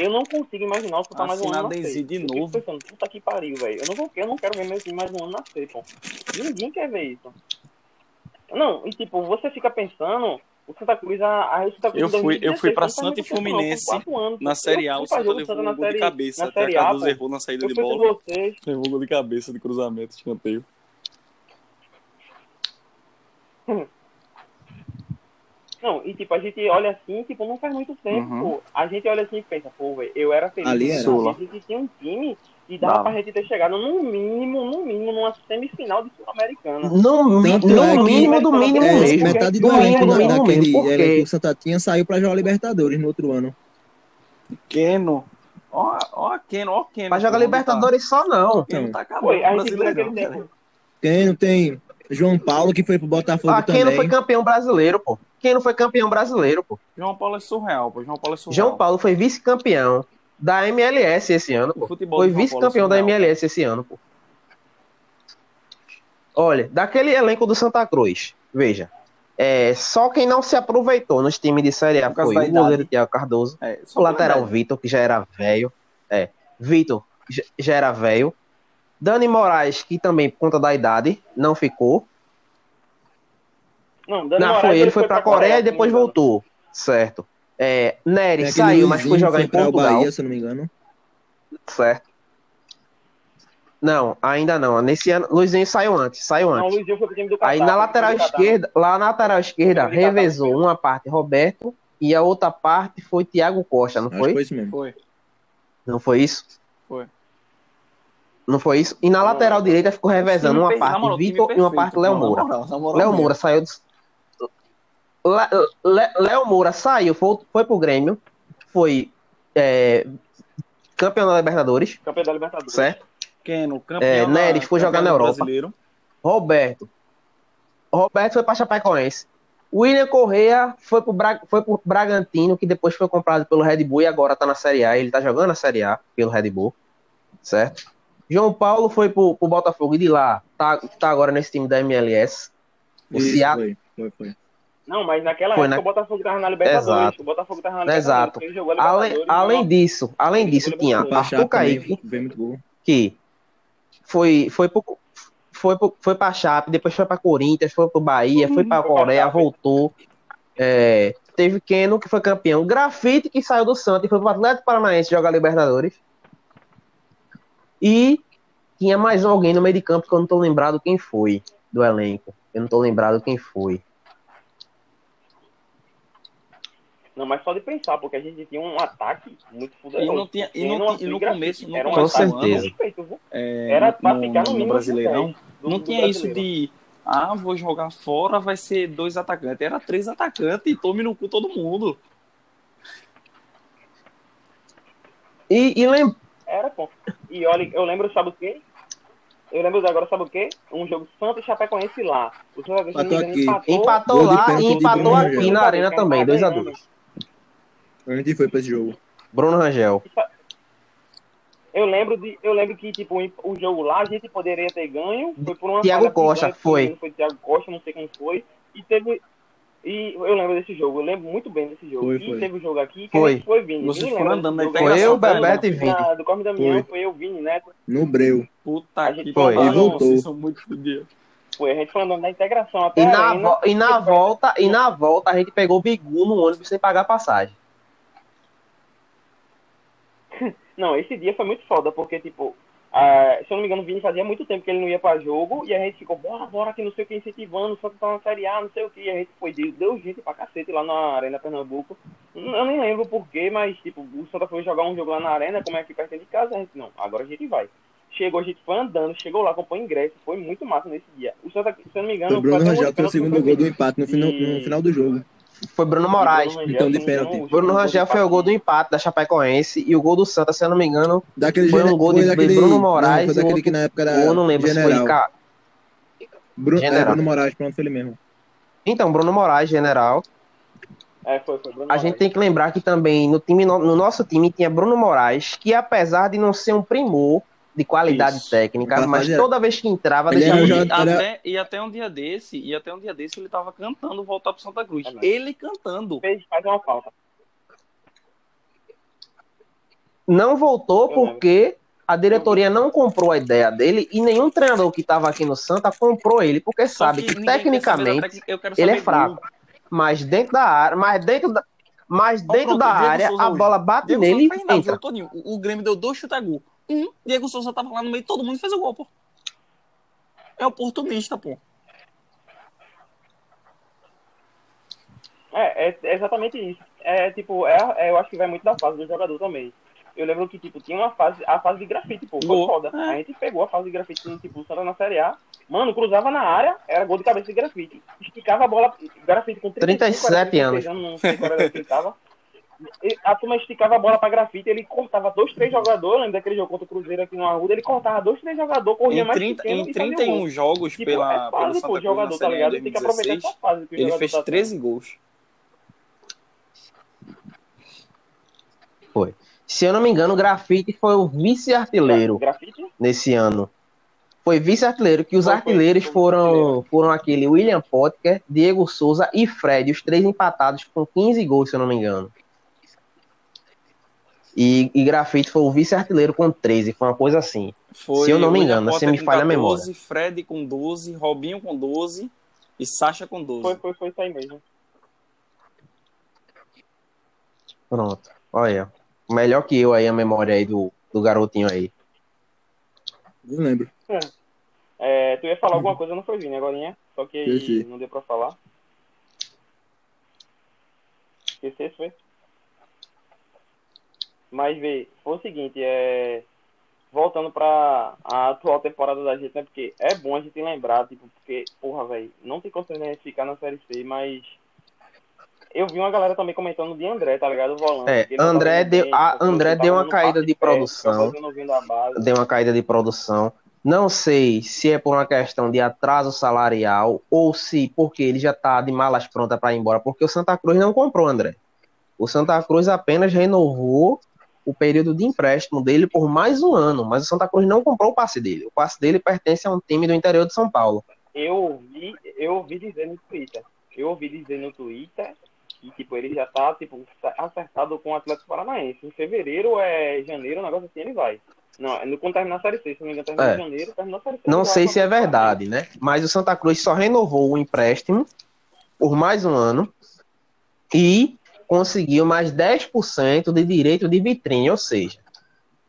Eu não consigo imaginar o Santa mais um ano na C. de Eu novo. pensando, puta que pariu, velho. Eu não, vou, eu não quero ver meu time mais um ano na C, pô. Ninguém quer ver isso. Não, e tipo, você fica pensando, o Santa Cruz, a, a Santa Cruz Eu fui- eu fui 2016, pra Santa e Fluminense, anos, Na. Série Eu A, o Santa levou Santa um gol de cabeça. Até a Cardoso errou na saída Eu de bola. Levou um gol de cabeça, de cruzamento, escanteio. Não, e tipo, a gente olha assim, tipo, não faz muito tempo, Uhum. pô. A gente olha assim e pensa, pô, velho, eu era feliz. Ali era. A gente tinha um time e dava Dava. pra gente ter chegado no mínimo, no mínimo, numa semifinal de Sul-Americana. No, no é mínimo do mínimo É, mesmo. metade do Do elenco daquele mesmo. elenco o Santa tinha saiu pra jogar Libertadores no outro ano. Keno. Ó, ó, Keno, ó, Keno. pra jogar Keno Libertadores só não. Tá, Keno tá acabando Foi, a o gente viu naquele Brasileirão. tempo. cara. Tem, João Paulo que foi pro Botafogo Ah, quem também. não foi campeão brasileiro, pô? Quem não foi campeão brasileiro, pô? João Paulo é surreal, pô. João Paulo é surreal. João Paulo foi vice-campeão da MLS esse ano, pô. futebol Foi é vice-campeão da surreal. MLS esse ano, pô. Olha, daquele elenco do Santa Cruz, veja. É, só quem não se aproveitou nos times de Série A foi da o goleiro. Thiago Cardoso, É, o lateral. Vitor, que já era velho. É, Vitor já- já era velho. Dani Moraes, que também, por conta da idade, não ficou. Não, Não, foi, ele foi pra Coreia e se não depois me engano. voltou. Certo. É, Nery aquele saiu, mas foi jogar em foi pra Portugal. Bahia, se eu não me engano. Certo. Não, ainda não. Nesse ano, Luizinho saiu antes, saiu Não, o antes. Luizinho foi pro time do Catar. Aí na foi lateral esquerda, lá na lateral esquerda, Foi revezou uma parte Roberto e a outra parte foi Thiago Costa, não Acho foi? foi isso mesmo. Foi. Não foi isso? Foi. Não foi isso? E na Não, lateral não. direita ficou revezando Time uma parte time Vitor e uma parte Léo Moura. Léo mesmo. Moura saiu. Léo Moura saiu, foi, foi pro Grêmio, foi é, campeão da Libertadores, Campeão da Libertadores. certo? Keno, campeão É, da- Neres foi jogar na Europa. Brasileiro. Roberto. Roberto foi para Chapecoense. William Correa foi pro, Bra... foi pro Bragantino, que depois foi comprado pelo Red Bull e agora tá na Série A. Ele tá jogando na Série A pelo Red Bull, certo? João Paulo foi pro, pro Botafogo e de lá tá, tá agora nesse time da MLS. O Isso, Seattle. foi, foi, foi. Não, mas naquela Foi época na- o Botafogo tava na Libertadores. Exato. O Botafogo tava na Libertadores. Exato. Ele jogou Além, além disso, além disso, tinha. Arthur Kaique, gol. que foi, foi, pro, foi, pro, foi pra Chape, depois foi pra Corinthians, foi pro Bahia, foi pra Foi pra Coreia, voltou. É, teve Keno, que foi campeão. Grafite, que saiu do Santos e foi pro Atlético Paranaense jogar Libertadores. E tinha mais alguém no meio de campo que eu não tô lembrado quem foi do elenco. Eu não tô lembrado quem foi. Não, mas só de pensar, porque a gente tinha um ataque muito poderoso. E não tinha- e não e no começo- no Era um ano, perfeito, viu? É, Era pra no- ficar no no mínimo Brasileirão. de 10 do- Não do tinha isso brasileiro. de, ah, vou jogar fora, vai ser dois atacantes. Era três atacantes e tome no cu todo mundo. E, e lem- Era, pô. E olha, eu lembro, sabe o quê? Eu lembro agora, sabe o quê? Um jogo Santos e Chapecoense lá. O Santos, Empatou empatou. empatou lá e empatou aqui na arena também, 2x2. A gente foi pra esse jogo. Bruno Rangel. Eu lembro, de, eu lembro que, tipo, o jogo lá a gente poderia ter ganho. Foi por uma Thiago Costa, se foi. Foi Thiago Costa, não sei quem foi. E teve. E eu lembro desse jogo, eu lembro muito bem desse jogo. Foi, e foi. teve um jogo aqui que Foi. a gente foi Vini. Vocês foram andando na Foi eu, Bebeto e Vini. Da- Do Corme Damião, Foi. foi eu, Vini, né? No Breu. Puta A que gente Foi. pariu, E voltou. Vocês são muito fodidos. Foi, a gente foi andando na integração até E na, arena. vo- e na Foi- volta, e na volta a gente pegou o Bigu no ônibus sem pagar passagem. Não, esse dia foi muito foda, porque, tipo, ah, se eu não me engano, o Vini fazia muito tempo que ele não ia pra jogo, e a gente ficou, bora, bora, que não sei o que, incentivando, só que tá na Série A, não sei o que, e a gente foi, deu, deu gente pra cacete lá na Arena Pernambuco. Eu nem lembro porquê, mas, tipo, o Santa foi jogar um jogo lá na Arena, como é aqui perto de casa, a gente, não, agora a gente vai. Chegou, a gente foi andando, chegou lá, comprou ingresso, foi muito massa nesse dia. O Santa, se eu não me engano, Foi Bruno Rangel que foi o segundo gol do empate no E- no final do jogo. Foi Bruno Moraes. Bruno Rangel, Então, de se não pênalti. o Bruno Rangel foi o gol do empate da Chapecoense e o gol do Santa, se eu não me engano, Daquele Foi um gol de foi daquele- Bruno não, Moraes foi e daquele que na época era eu não lembro se general. foi Ca- Bruno, é. Bruno Moraes, pronto, foi ele mesmo. Então, Bruno Moraes, general. É, foi, foi Bruno A Moraes. gente tem que lembrar que também no, time, no nosso time tinha Bruno Moraes, que apesar de não ser um primor de qualidade Isso. técnica, mas fazia- toda vez que entrava, Ele deixava era até, e até um dia desse, e até um dia desse ele tava cantando voltar pro Santa Cruz. É ele cantando. Fez, faz uma falta. não voltou Eu porque a diretoria não comprou a ideia dele e nenhum treinador que estava aqui no Santa comprou ele, porque Só sabe que, da tecnicamente ele é fraco. Mas dentro da área, mas dentro da, mas dentro pronto, da área, a bola bate Diego nele e entra. O, o Grêmio deu dois chutes a gol. Um, Diego Souza tava lá no meio, todo mundo fez o gol, pô. É oportunista, pô. É, é, é exatamente isso. É tipo, é, é, eu acho que vai muito da fase do jogador também. Eu lembro que, tipo, tinha uma fase, a fase de grafite, pô, foi foda. É. A gente pegou a fase de grafite, tipo, Santa na Série A. Mano, cruzava na área, era gol de cabeça de grafite. Esticava a bola, grafite com 35, 37 46 Não sei qual era que ele tava. A turma esticava a bola pra grafite, ele cortava dois, três jogadores. Eu lembro daquele jogo contra o Cruzeiro aqui no Arruda, ele cortava dois, três jogadores, corria Em, mais 30, pequeno em e fazia o 31 gol. jogos Tipo, pela, é pelo fase, Santa pô, Cruz jogador, na tá ligado? em Tem que aproveitar 2016, essa fase que o ele fez tá tendo. 13 gols. Se eu não me engano, o Grafite foi o vice-artilheiro Grafite? nesse ano. Foi vice-artilheiro, que os Foi, foi, artilheiros foi foram, artilheiro. foram aquele William Potker, Diego Souza e Fred, os três empatados com 15 gols, se eu não me engano. E, e Grafite foi o vice-artilheiro com 13, foi uma coisa assim. Foi Se eu não me engano, se me falha a 14, memória. Fred com 12, Robinho com 12 e Sacha com 12. Foi, foi, foi isso aí mesmo. Pronto, olha. Melhor que eu aí a memória aí do, do garotinho aí. Não lembro. É, tu ia falar alguma coisa, não foi Vini, agora Só que não deu pra falar. Esqueci, foi? Mas vê, foi o seguinte, é. Voltando pra a atual temporada da gente, né? Porque é bom a gente lembrar, tipo, porque, porra, velho, não tem condições de ficar na Série C, mas. Eu vi uma galera também comentando de André, tá ligado? O volante. É, André deu- bem, a André deu uma caída de produção. Deu uma caída de produção. Não sei se é por uma questão de atraso salarial ou se porque ele já tá de malas prontas para ir embora, porque o Santa Cruz não comprou, André. O Santa Cruz apenas renovou o período de empréstimo dele por mais um ano, mas o Santa Cruz não comprou o passe dele. O passe dele pertence a um time do interior de São Paulo. eu ouvi, eu ouvi dizer no Twitter. Eu ouvi dizer no Twitter que tipo, ele já tá tipo, acertado com o Atlético Paranaense. Em fevereiro é janeiro, o negócio assim ele vai. Não, é no quando terminar a Série C, se não me engano, terminou É. janeiro, terminou a Série C. Não sei se é verdade, né? Mas o Santa Cruz só renovou o empréstimo por mais um ano e conseguiu mais 10% de direito de vitrine. Ou seja,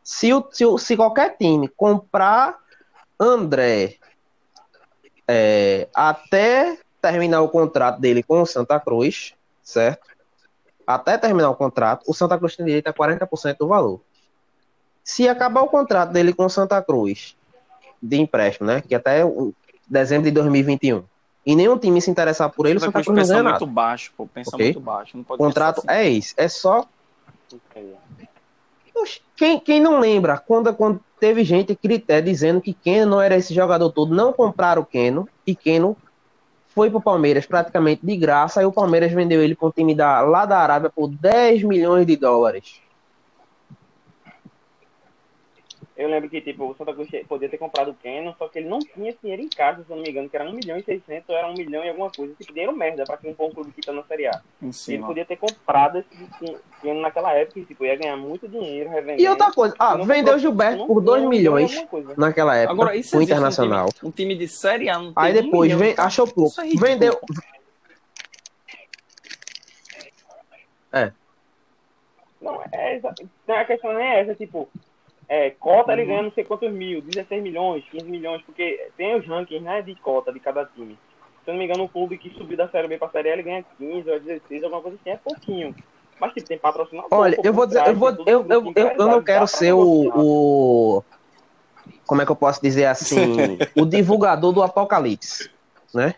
se, o, se, o- se qualquer time comprar André é, até terminar o contrato dele com o Santa Cruz, certo? Até terminar o contrato, o Santa Cruz tem direito a 40% do valor. Se acabar o contrato dele com o Santa Cruz de empréstimo, né? Que até dezembro de 2021. E nenhum time se interessar por ele, o Santa Cruz não pensa ganha muito nada. baixo, pô. Pensa Ok. muito baixo. Não O pode contrato assim. é isso. É só. Quem, quem não lembra, quando, quando teve gente critério dizendo que Keno não era esse jogador todo, não compraram o Keno, e Keno foi pro Palmeiras praticamente de graça, aí o Palmeiras vendeu ele para um time da, lá da Arábia por 10 milhões de dólares. Eu lembro que tipo, o Santa Cruz podia ter comprado o Canon, só que ele não tinha esse dinheiro em casa, se eu não me engano, que era 1 milhão e 600, ou era 1 milhão e alguma coisa. Tipo, dinheiro merda pra quem um clube que tá na Série A. Em Ele cima. podia ter comprado esse Canon naquela época e tipo, ia ganhar muito dinheiro revendendo. E outra coisa, ah, Não vendeu comprou- Gilberto não- por 2 não- milhões naquela época, Agora, isso o Internacional. Um time, um time de Série A não tem Aí um depois milhão, vem, achou pouco. É. Vendeu. Não, é não, a questão nem é essa, tipo, é, cota Uhum. ele ganha não sei quantos mil, 16 milhões, 15 milhões, porque tem os rankings, né, de cota de cada time. Se eu não me engano, um clube que subiu da Série B pra Série A, ele ganha 15 ou 16, alguma coisa assim, é pouquinho. Mas, tipo, tem patrocinador. Olha, eu vou dizer, trás, eu, vou, tudo eu, eu, eu, eu não quero ser o, o. Como é que eu posso dizer assim? o divulgador do apocalipse, né?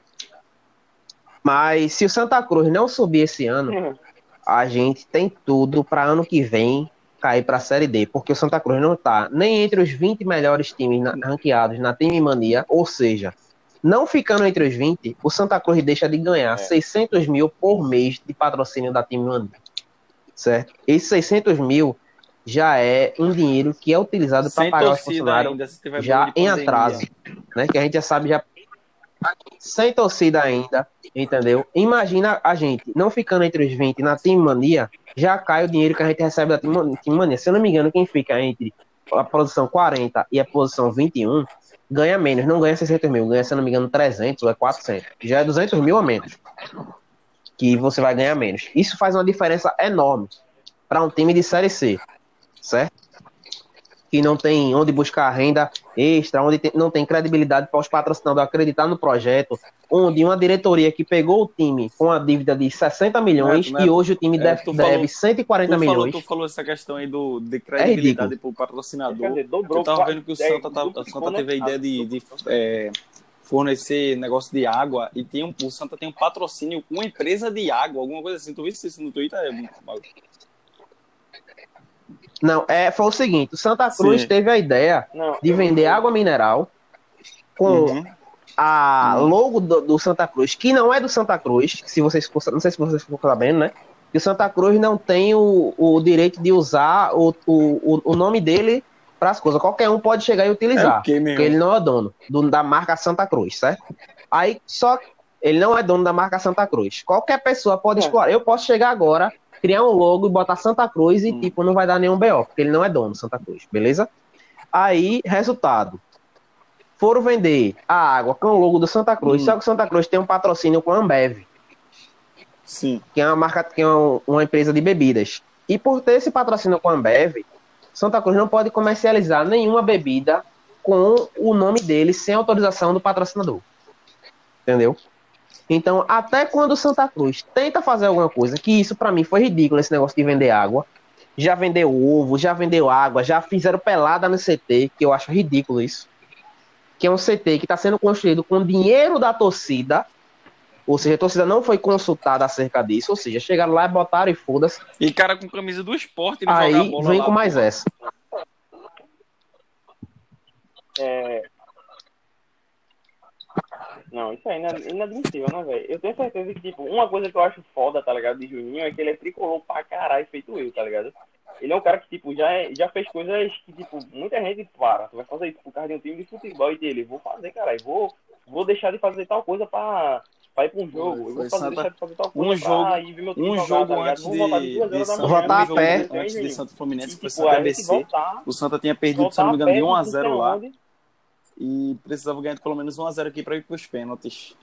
Mas se o Santa Cruz não subir esse ano, a gente tem tudo para ano que vem cair para a Série D, porque o Santa Cruz não está nem entre os 20 melhores times na, ranqueados na Time Mania, ou seja, não ficando entre os 20, o Santa Cruz deixa de ganhar É. 600 mil por mês de patrocínio da Time Mania, certo? Esses 600 mil já é um dinheiro que é utilizado para pagar os funcionários ainda, já em atraso, né? Que a gente já sabe já sem torcida ainda, entendeu? Imagina a gente não ficando entre os 20 na Team Mania, já cai o dinheiro que a gente recebe da Team Man- Team Mania. Se eu não me engano, quem fica entre a posição 40 e a posição 21 ganha menos, não ganha 600 mil, ganha, se eu não me engano, 300 ou é 400. Já é 200 mil a menos que você vai ganhar menos. Isso faz uma diferença enorme para um time de Série C, certo? Que não tem onde buscar renda extra, onde tem- não tem credibilidade para os patrocinadores acreditar no projeto, onde uma diretoria que pegou o time com a dívida de 60 milhões Neto, Neto, e hoje o time é, deve, falou- deve 140 Tu falou, milhões. tu falou essa questão aí do, de É credibilidade ridículo. pro patrocinador. Quer dizer, dobrou Eu tava vendo que o 10, Santa, tava, o Santa teve a ideia de, de, é, fornecer negócio de água e tem um, o Santa tem um patrocínio com uma empresa de água, alguma coisa assim. Tu viste isso no Twitter? É muito mal. Não, é, foi o seguinte, o Santa Cruz Sim. teve a ideia Não, de vender água mineral com Uhum. a logo do, do Santa Cruz, que não é do Santa Cruz, se vocês não sei se vocês ficou sabendo, né? Que o Santa Cruz não tem o, o direito de usar o, o, o- nome dele para as coisas. Qualquer um pode chegar e É utilizar, o quê, meu? porque ele não é dono do- da marca Santa Cruz, certo? Aí só ele não é dono da marca Santa Cruz. Qualquer pessoa pode É. explorar. Eu posso chegar agora, criar um logo e botar Santa Cruz e Hum. tipo não vai dar nenhum BO, porque ele não é dono do Santa Cruz, beleza? Aí, resultado foram vender a água com o logo do Santa Cruz, Hum. só que Santa Cruz tem um patrocínio com a Ambev, Sim. que é uma marca, que é um- uma empresa de bebidas. E por ter esse patrocínio com a Ambev, Santa Cruz não pode comercializar nenhuma bebida com o nome dele sem autorização do patrocinador. Entendeu? Então, até quando o Santa Cruz tenta fazer alguma coisa, que isso pra mim foi ridículo esse negócio de vender água. Já vendeu ovo, já vendeu água, já fizeram pelada no CT, que eu acho ridículo isso. Que é um CT que está sendo construído com dinheiro da torcida. Ou seja, a torcida não foi consultada acerca disso. Ou seja, chegaram lá e botaram e foda-se. E cara com camisa do esporte não Aí bola vem lá, com mais porra. essa. É... Não, isso aí é inadmissível, né, velho? Eu tenho certeza que, tipo, uma coisa que eu acho foda, tá ligado, de Juninho é que ele é tricolor pra caralho, feito eu, tá ligado? Ele é um cara que, tipo, já, é- já fez coisas que, tipo, muita gente para. Tu vai fazer isso por causa de um time de futebol e dele. Vou fazer, caralho. Vou, vou deixar de fazer tal coisa pra, pra ir pra um jogo. Eu Foi vou fazer, Santa- deixar de fazer tal coisa um jogo- pra ir ver meu time Um jogar, jogo tá antes Vou de, voltar de Santa, manhã, Voltar a pé. antes de. Santo Fluminense, E, foi tipo, Santa a gente ABC. voltar, O Santa tinha perdido, se não me engano, de pé, 1 a não sei 0 lá aonde. E precisava ganhar pelo menos 1 a 0 aqui para ir pros pênaltis.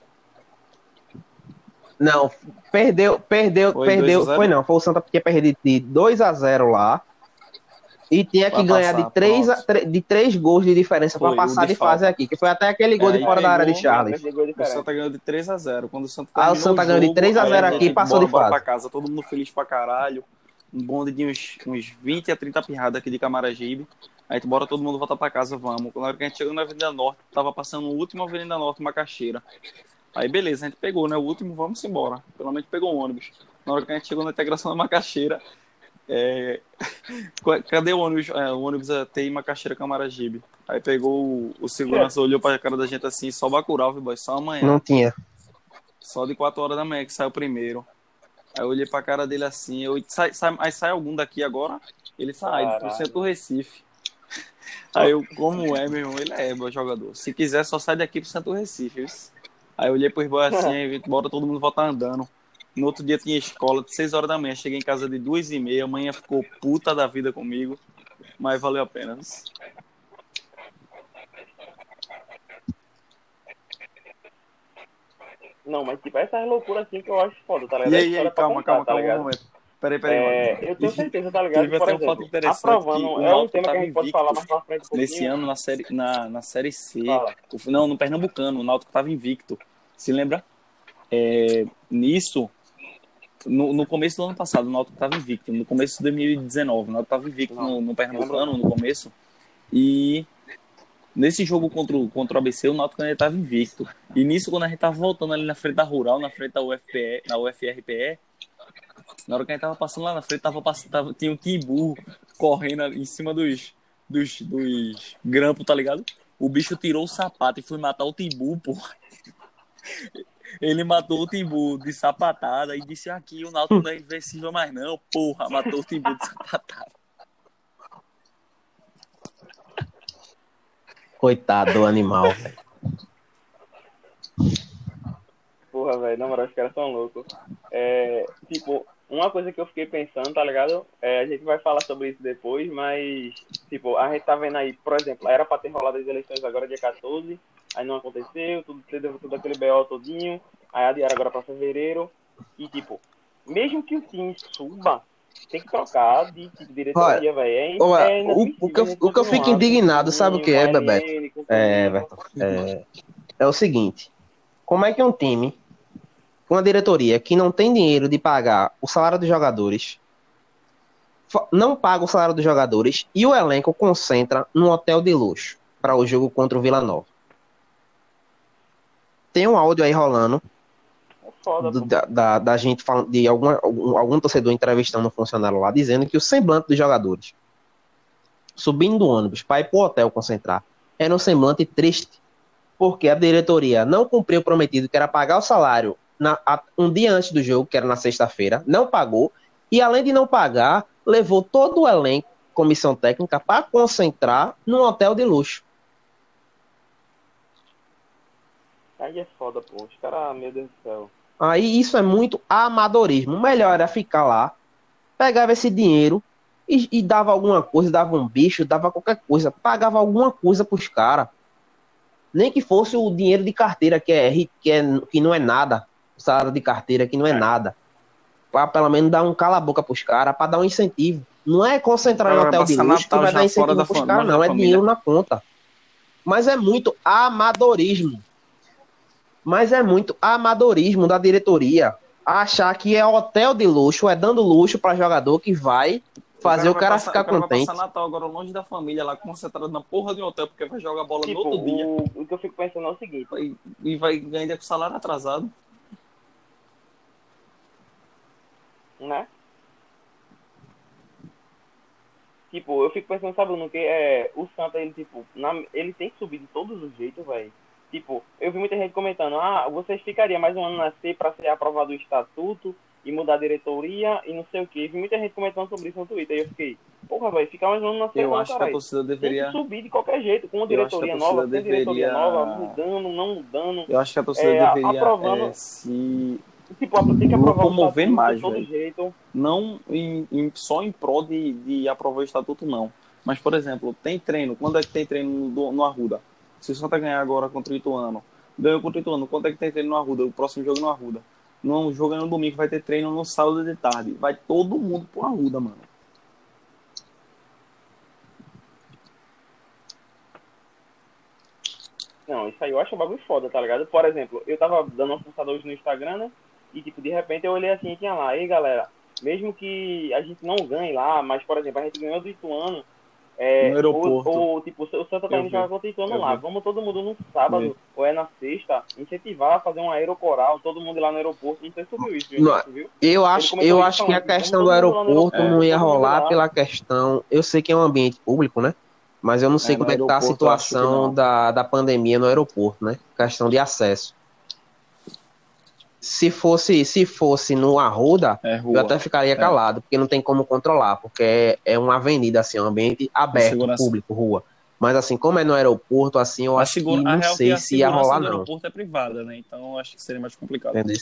Não, perdeu, perdeu, Foi perdeu. 2 a 0? Foi não, foi o Santa que tinha perdido de 2 a 0 lá. E tinha que Pra ganhar passar, de 3 a, de três gols de diferença para passar de de fase aqui, que foi até aquele gol É, de fora da área de Charles. O. Santa ganhou de 3 a 0 Quando o Santa Ah, o Santa ganhou de jogo, 3 a 0 aí, aqui e passou de fase. pra casa, todo mundo feliz pra caralho. Um bonde de uns, uns 20 a 30 pirradas aqui de Camaragibe. Aí tu bora todo mundo voltar pra casa, vamos. Na hora que a gente chegou na Avenida Norte, tava passando o último Avenida Norte, Macaxeira. Aí beleza, a gente pegou, né? O último, vamos embora. Pelo menos pegou um ônibus. Na hora que a gente chegou na integração da Macaxeira, é... cadê o ônibus? É, o ônibus é TI Macaxeira Camaragibe. Aí pegou o, o segurança, olhou pra cara da gente assim, só Bacurau, viu, boy? Só amanhã. Não tinha. Só de 4 horas da manhã que saiu primeiro. Aí eu olhei pra cara dele assim, eu, sai, sai, aí sai algum daqui agora? Ele sai, Caralho. pro centro do Recife. Aí eu, como é, meu irmão? Ele é, meu jogador. Se quiser, só sai daqui pro do Recife. Aí eu olhei pros boys assim, aí bora todo mundo voltar andando. No outro dia tinha escola de 6 horas da manhã. Cheguei em casa de 2 e meia. A manhã ficou puta da vida comigo. Mas valeu a pena. Não, mas tipo, essas loucuras assim que eu acho foda, tá ligado? E aí, aí, calma, contar, calma, tá calma, um momento. Peraí, peraí, É, mano. eu tenho certeza, tá ligado? Teve Por até um fato interessante aprovando, que o é um tema que a tava gente pode invicto falar mais pra frente um Nesse ano, na série, na, na série C, Fala. não, no Pernambucano, o Náutico estava invicto. Se lembra? É, nisso, no, no começo do ano passado, o Náutico estava invicto. No começo de 2019, o Náutico estava invicto no, no Pernambucano, no começo. E Nesse jogo contra o, contra o ABC, o Náutico ainda estava invicto. E nisso, quando a gente tava voltando ali na frente da Rural, na frente da UFPE, na UFRPE, na hora que a gente tava passando lá na frente, tava, tava, tinha um Timbu correndo em cima dos, dos, dos grampos, tá ligado? O bicho tirou o sapato e foi matar o Timbu, pô. Ele matou o Timbu de sapatada e disse aqui, o Náutico não é invencível mais não, porra, matou o Timbu de sapatada. Coitado do animal, velho. Porra, velho, na moral, os caras são loucos. É, tipo, uma coisa que eu fiquei pensando, tá ligado? É, a gente vai falar sobre isso depois, mas, tipo, a gente tá vendo aí, por exemplo, era pra ter rolado as eleições agora dia 14, aí não aconteceu, tudo, tudo, tudo aquele BO todinho, aí adiaram agora pra fevereiro, e, tipo, mesmo que o time suba, tem que trocar de tipo, diretoria, velho. É, é o, o, que eu, o que eu fico indignado, sabe o que é, Bebeto? É, Bebeto, é, é o seguinte: como é que um time, uma diretoria que não tem dinheiro de pagar o salário dos jogadores, não paga o salário dos jogadores e o elenco concentra num hotel de luxo para o jogo contra o Vila Nova? Tem um áudio aí rolando Foda, do, da, da, da, gente falando de alguma, algum, algum torcedor entrevistando um funcionário lá, dizendo que o semblante dos jogadores subindo do ônibus para ir pro hotel concentrar era um semblante triste, porque a diretoria não cumpriu o prometido, que era pagar o salário na, a, um dia antes do jogo, que era na sexta-feira, não pagou, e além de não pagar, levou todo o elenco, comissão técnica, para concentrar num hotel de luxo. Aí é foda, pô. Os caras, meu Deus do céu. Aí isso é muito amadorismo. O melhor era ficar lá, pegava esse dinheiro e, e, dava alguma coisa, dava um bicho, dava qualquer coisa, pagava alguma coisa pros caras. Nem que fosse o dinheiro de carteira, que é, que, é, que não é nada. Salário de carteira, que não é, é. nada. Pra pelo menos dar um cala-boca pros caras, pra dar um incentivo. Não é concentrar no hotel de luxo que vai dar incentivo pros caras, não. É dinheiro na conta. Mas é muito amadorismo. Mas é muito amadorismo da diretoria achar que é hotel de luxo, é dando luxo para jogador que vai fazer o cara, o cara passar, ficar o cara contente. Vai passar Natal agora longe da família, lá concentrado na porra de um hotel, porque vai jogar bola tipo, no outro dia. O, o, que eu fico pensando é o seguinte: e, e vai ganhar com salário atrasado. Né? Tipo, eu fico pensando, sabe no que? É, o Santa, ele, tipo, na, ele tem que subir de todos os jeitos, velho Tipo, eu vi muita gente comentando, ah, vocês ficariam mais um ano na C para ser aprovado o estatuto e mudar a diretoria e não sei o que. Vi muita gente comentando sobre isso no Twitter e eu fiquei, porra, vai ficar mais um ano na C. Eu não, acho carai. que a torcida deveria. Tem que subir de qualquer jeito, com uma diretoria nova, deveria... diretoria nova, mudando, não mudando. Eu acho que a torcida é, deveria aprovando... É, se tipo, tem que aprovar promover mais, de todo jeito. Não em, em, só em prol de, de aprovar o estatuto, não. Mas, por exemplo, tem treino. Quando é que tem treino no, no Arruda? Se o Santa ganhar agora contra o Ituano, ganhou contra o Ituano, quanto é que tem treino no Arruda? O próximo jogo no Arruda. No jogo é no domingo, vai ter treino no sábado de tarde. Vai todo mundo pro Arruda, mano. Não, isso aí eu acho um bagulho foda, tá ligado? Por exemplo, eu tava dando uma função hoje no Instagram, né? E, tipo, de repente eu olhei assim e tinha lá, aí galera, mesmo que a gente não ganhe lá, mas, por exemplo, a gente ganhou do Ituano, é, no aeroporto. Ou, ou, tipo, o Santa tá indo jogar contra o lá. Vamos todo mundo no sábado, ou é na sexta, incentivar a fazer um aerocoral, todo mundo lá no aeroporto. Não sei se tu viu isso, não, viu? Eu acho, eu acho que a questão do aeroporto é, não ia rolar pela questão. Eu sei que é um ambiente público, né? Mas eu não sei é, como é que tá a situação da, da pandemia no aeroporto, né? Questão de acesso se fosse se fosse no Arruda, é eu até ficaria é. calado, porque não tem como controlar, porque é, é uma avenida, assim, um ambiente aberto, público, rua. Mas assim, como é no aeroporto, assim, eu a acho segura, que não sei se ia rolar, não. O aeroporto é privada, né? Então acho que seria mais complicado. Entendeu?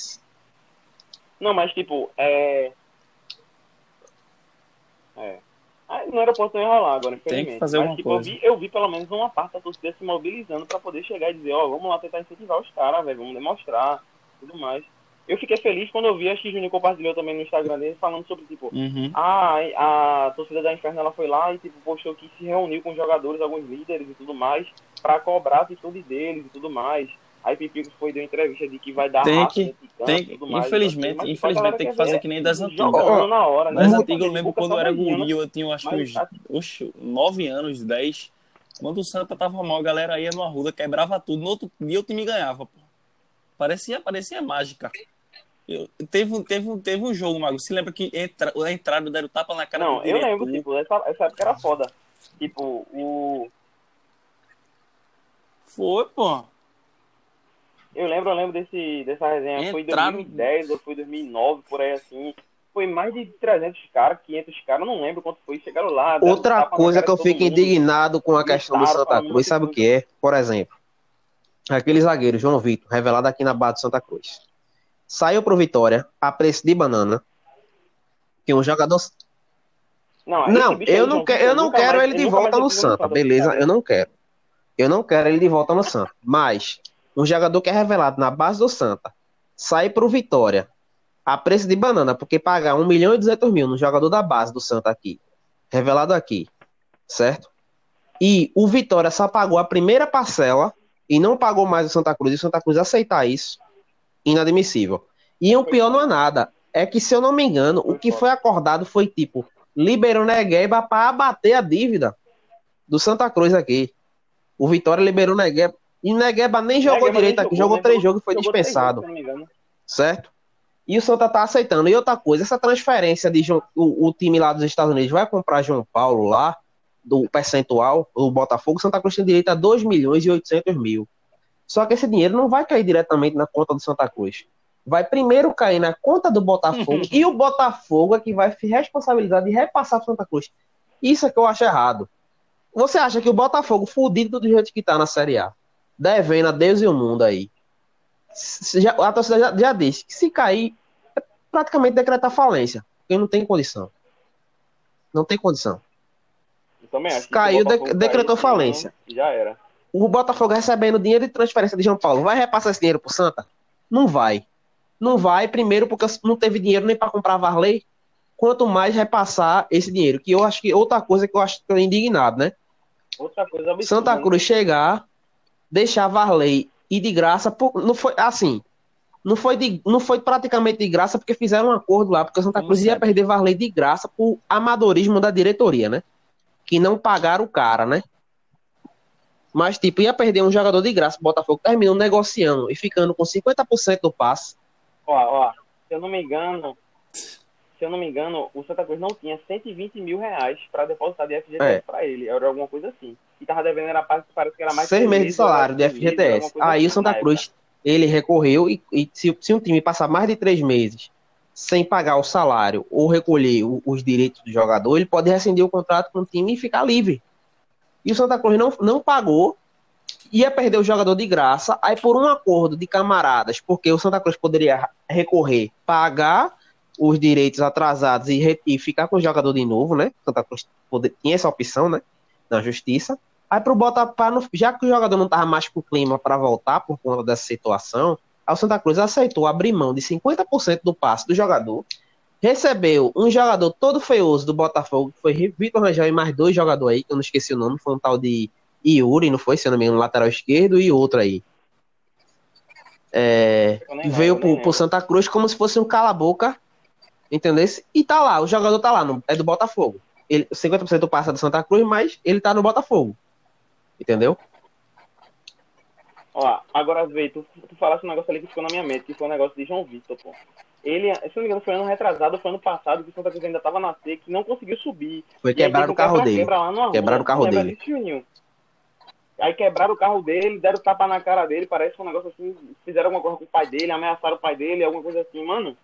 Não, mas tipo, é... É. Ah, no aeroporto não ia rolar agora, infelizmente. Tem que fazer mas, tipo, eu vi, eu vi pelo menos uma parte da torcida se mobilizando para poder chegar e dizer, ó, oh, vamos lá tentar incentivar os caras, velho, vamos demonstrar tudo mais. Eu fiquei feliz quando eu vi, acho que o Juninho compartilhou também no Instagram dele, falando sobre, tipo, uhum. a, ah, a torcida da Inferno ela foi lá e, tipo, postou que se reuniu com os jogadores, alguns líderes e tudo mais, para cobrar a atitude deles e tudo mais. Aí Pipico foi deu entrevista de que vai dar tem que, tem que, mais, infelizmente, mas, infelizmente tem que fazer que nem das antigas. na hora, né? Das antigas eu lembro quando eu era guri, eu tinha acho que uns, 9 anos, 10 Quando o Santa tava mal, a galera ia no Arruda, quebrava tudo. No outro dia o time ganhava, pô. Parecia, parecia mágica. Eu, teve, teve, teve um jogo, Mago. Se lembra que entra, a entrada deram tapa na cara Não, do eu diretor? lembro, tipo, essa, essa época era foda. Tipo, o. Foi, pô. Eu lembro, eu lembro desse, dessa resenha. Foi em Entraram- 2010 ou foi 2009, por aí assim. Foi mais de 300 caras, 500 caras, não lembro quanto foi. Chegaram lá. Outra coisa que eu fico indignado com a questão do Santa Cruz, sabe o que é? Por exemplo, aquele zagueiro, João Vitor, revelado aqui na Barra do Santa Cruz. Saiu pro Vitória a preço de banana. Que um jogador. Não, Não, eu não, João que- eu não quero mais- ele de volta no Santa, beleza? Eu não quero. Eu não quero ele de volta no Santa. Mas um jogador que é revelado na base do Santa sai pro Vitória a preço de banana, porque pagar 1 milhão e 200 mil no jogador da base do Santa aqui, revelado aqui, certo? E o Vitória só pagou a primeira parcela e não pagou mais o Santa Cruz, e o Santa Cruz aceitar isso, inadmissível. E o pior não é nada, é que, se eu não me engano, o que foi acordado foi tipo, liberou Negueba para abater a dívida do Santa Cruz aqui. O Vitória liberou Negueba, e Negueba nem jogou Negueba nem direito aqui, jogou né? três jogos e foi Jogou dispensado jogos, certo? E o Santa tá aceitando. E outra coisa, essa transferência de o, o time lá dos Estados Unidos vai comprar João Paulo lá, do percentual, o Botafogo, Santa Cruz tem direito a 2 milhões e 800 mil. Só que esse dinheiro não vai cair diretamente na conta do Santa Cruz. Vai primeiro cair na conta do Botafogo e o Botafogo é que vai se responsabilizar de repassar para Santa Cruz. Isso é que eu acho errado. Você acha que o Botafogo, fudido do jeito que tá na Série A, devendo a Deus e o mundo aí, já- a torcida já, já disse que se cair, é praticamente decretar falência. Porque não tem condição. Não tem condição. Também acho Caiu, se o Botafogo de- decretou senão falência. Já era. O Botafogo recebendo dinheiro de transferência de João Paulo, vai repassar esse dinheiro pro Santa? Não vai. Não vai, primeiro, porque não teve dinheiro nem para comprar Varley, quanto mais repassar esse dinheiro. Que eu acho que outra coisa que eu acho que eu indignado, né? Outra coisa absurda. Santa né? Cruz chegar, deixar Varley e de graça, não foi assim. Não foi, de, não foi praticamente de graça porque fizeram um acordo lá, porque o Santa Cruz ia sempre. perder Varley de graça por amadorismo da diretoria, né? Que não pagaram o cara, né? Mas, tipo, ia perder um jogador de graça. O Botafogo terminou negociando e ficando com 50% do passe. Ó, ó, se eu não me engano, se eu não me engano, o Santa Cruz não tinha 120 mil reais pra depositar de FGTS É. pra ele. Era alguma coisa assim. E tava devendo, era parte, parece que era mais seis meses de salário de FGTS. Aí o assim Santa na Cruz, ele recorreu e, e se, se um time passar mais de três meses sem pagar o salário ou recolher o- os direitos do jogador, ele pode rescindir o contrato com o time e ficar livre. E o Santa Cruz não, não pagou, ia perder o jogador de graça, aí por um acordo de camaradas, porque o Santa Cruz poderia recorrer, pagar os direitos atrasados e, e ficar com o jogador de novo, né? Santa Cruz poder- tinha essa opção, né? Na justiça. Aí pro Botafogo, já que o jogador não tava mais com o clima para voltar por conta dessa situação, o Santa Cruz aceitou abrir mão de 50% do passe do jogador, recebeu um jogador todo feioso do Botafogo, que foi Vitor Rangel e mais dois jogadores aí, que eu não esqueci o nome, foi um tal de Yuri, não foi? Se eu não me engano, lateral esquerdo e outro aí. É, veio pro, pro Santa Cruz como se fosse um cala-boca, entendeu? E tá lá, o jogador tá lá, no- é do Botafogo. Ele, 50% do passe é do Santa Cruz, mas ele tá no Botafogo. Entendeu? Ó, agora vê, tu, tu falasse um negócio ali que ficou na minha mente, que foi um negócio de João Vitor, pô. Ele, se não me engano, foi ano retrasado, foi ano passado, que o Santa Cruz ainda tava na C, que não conseguiu subir. Foi quebrar o carro dele. Quebraram o carro dele. Aí quebraram o carro dele, deram tapa na cara dele, parece que um negócio assim, fizeram alguma coisa com o pai dele, ameaçaram o pai dele, alguma coisa assim, mano.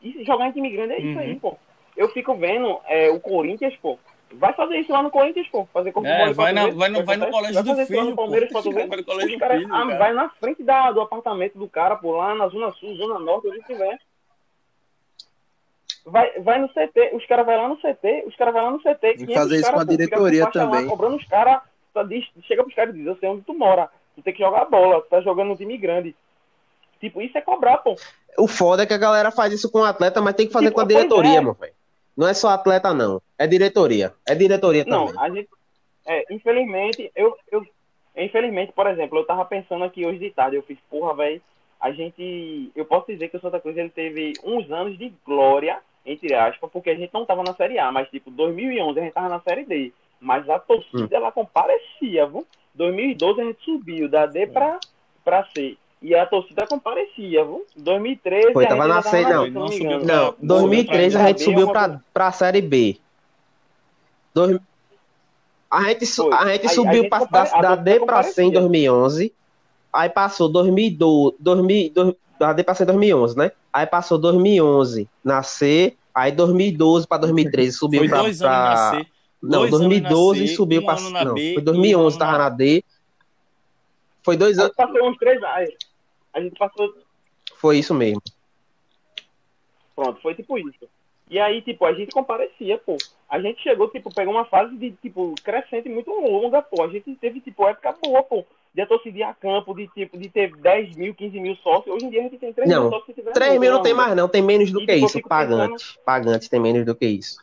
E jogar em time grande é isso Uhum. aí, pô. Eu fico vendo é, o Corinthians, pô. Vai fazer isso lá no Corinthians, pô. Fazer corpo É, vai, na, vai, no, vai no colégio Vai do filho, no pô. Palmeiras ver. Vai no colégio Os do cara- filho, ah, cara. vai na frente da, do apartamento do cara, pô, lá na Zona Sul, Zona Norte, onde tiver. Vai, vai no CT, os caras vão lá no CT, os caras vão lá no CT. Tem que 500 fazer isso cara, com a pô, diretoria faixa lá, também. cobrando os caras, diz- chega pros caras e diz, eu sei onde tu mora, tu tem que jogar bola, tu tá jogando no time grande. Tipo, isso é cobrar, pô. O foda é que a galera faz isso com o atleta, mas tem que fazer Tipo, com a pois diretoria, é. meu velho. Não é só atleta, não. É diretoria. É diretoria Não, também. a gente. É, infelizmente, eu, eu. Infelizmente, por exemplo, eu tava pensando aqui hoje de tarde, eu fiz, porra, velho, a gente. Eu posso dizer que o Santa Cruz ele teve uns anos de glória, entre aspas, porque a gente não tava na Série A, mas tipo, 2011 a gente tava na Série D. Mas a torcida, Hum. ela comparecia, viu? 2012 a gente subiu da D pra, pra C. E a torcida comparecia, viu? 2013 Foi, tava na C, não. Não subiu Não, Não, 2013 a gente subiu uma pra, pra Série B. Dois- a gente, Foi. a gente Aí a subiu gente pra, compare- da, da D pra C em comparecia. 2011. Aí passou 2012, 2000, dois- da D pra C em 2011, né? Aí passou 2011 na C. Aí 2012 pra 2013 subiu Foi pra. dois pra- anos na C. Não, dois anos 2012 na C, subiu um pra. ano na não, B foi e 2011 um tava na- na D. Foi dois anos. passou uns três anos. A gente passou Foi isso mesmo. Pronto, foi tipo isso. E aí, tipo, a gente comparecia, pô. A gente chegou, tipo, pegou uma fase de, tipo, crescente muito longa, pô. A gente teve, tipo, época boa, pô. De a torcida a campo, de, tipo, de ter 10 mil, 15 mil sócios. Hoje em dia a gente tem 3 Não, mil sócios. se tiver 3 muito, mil não tem mais, não. Tem menos do E, que tipo, isso. fico pensando- Pagantes. Pagantes tem menos do que isso.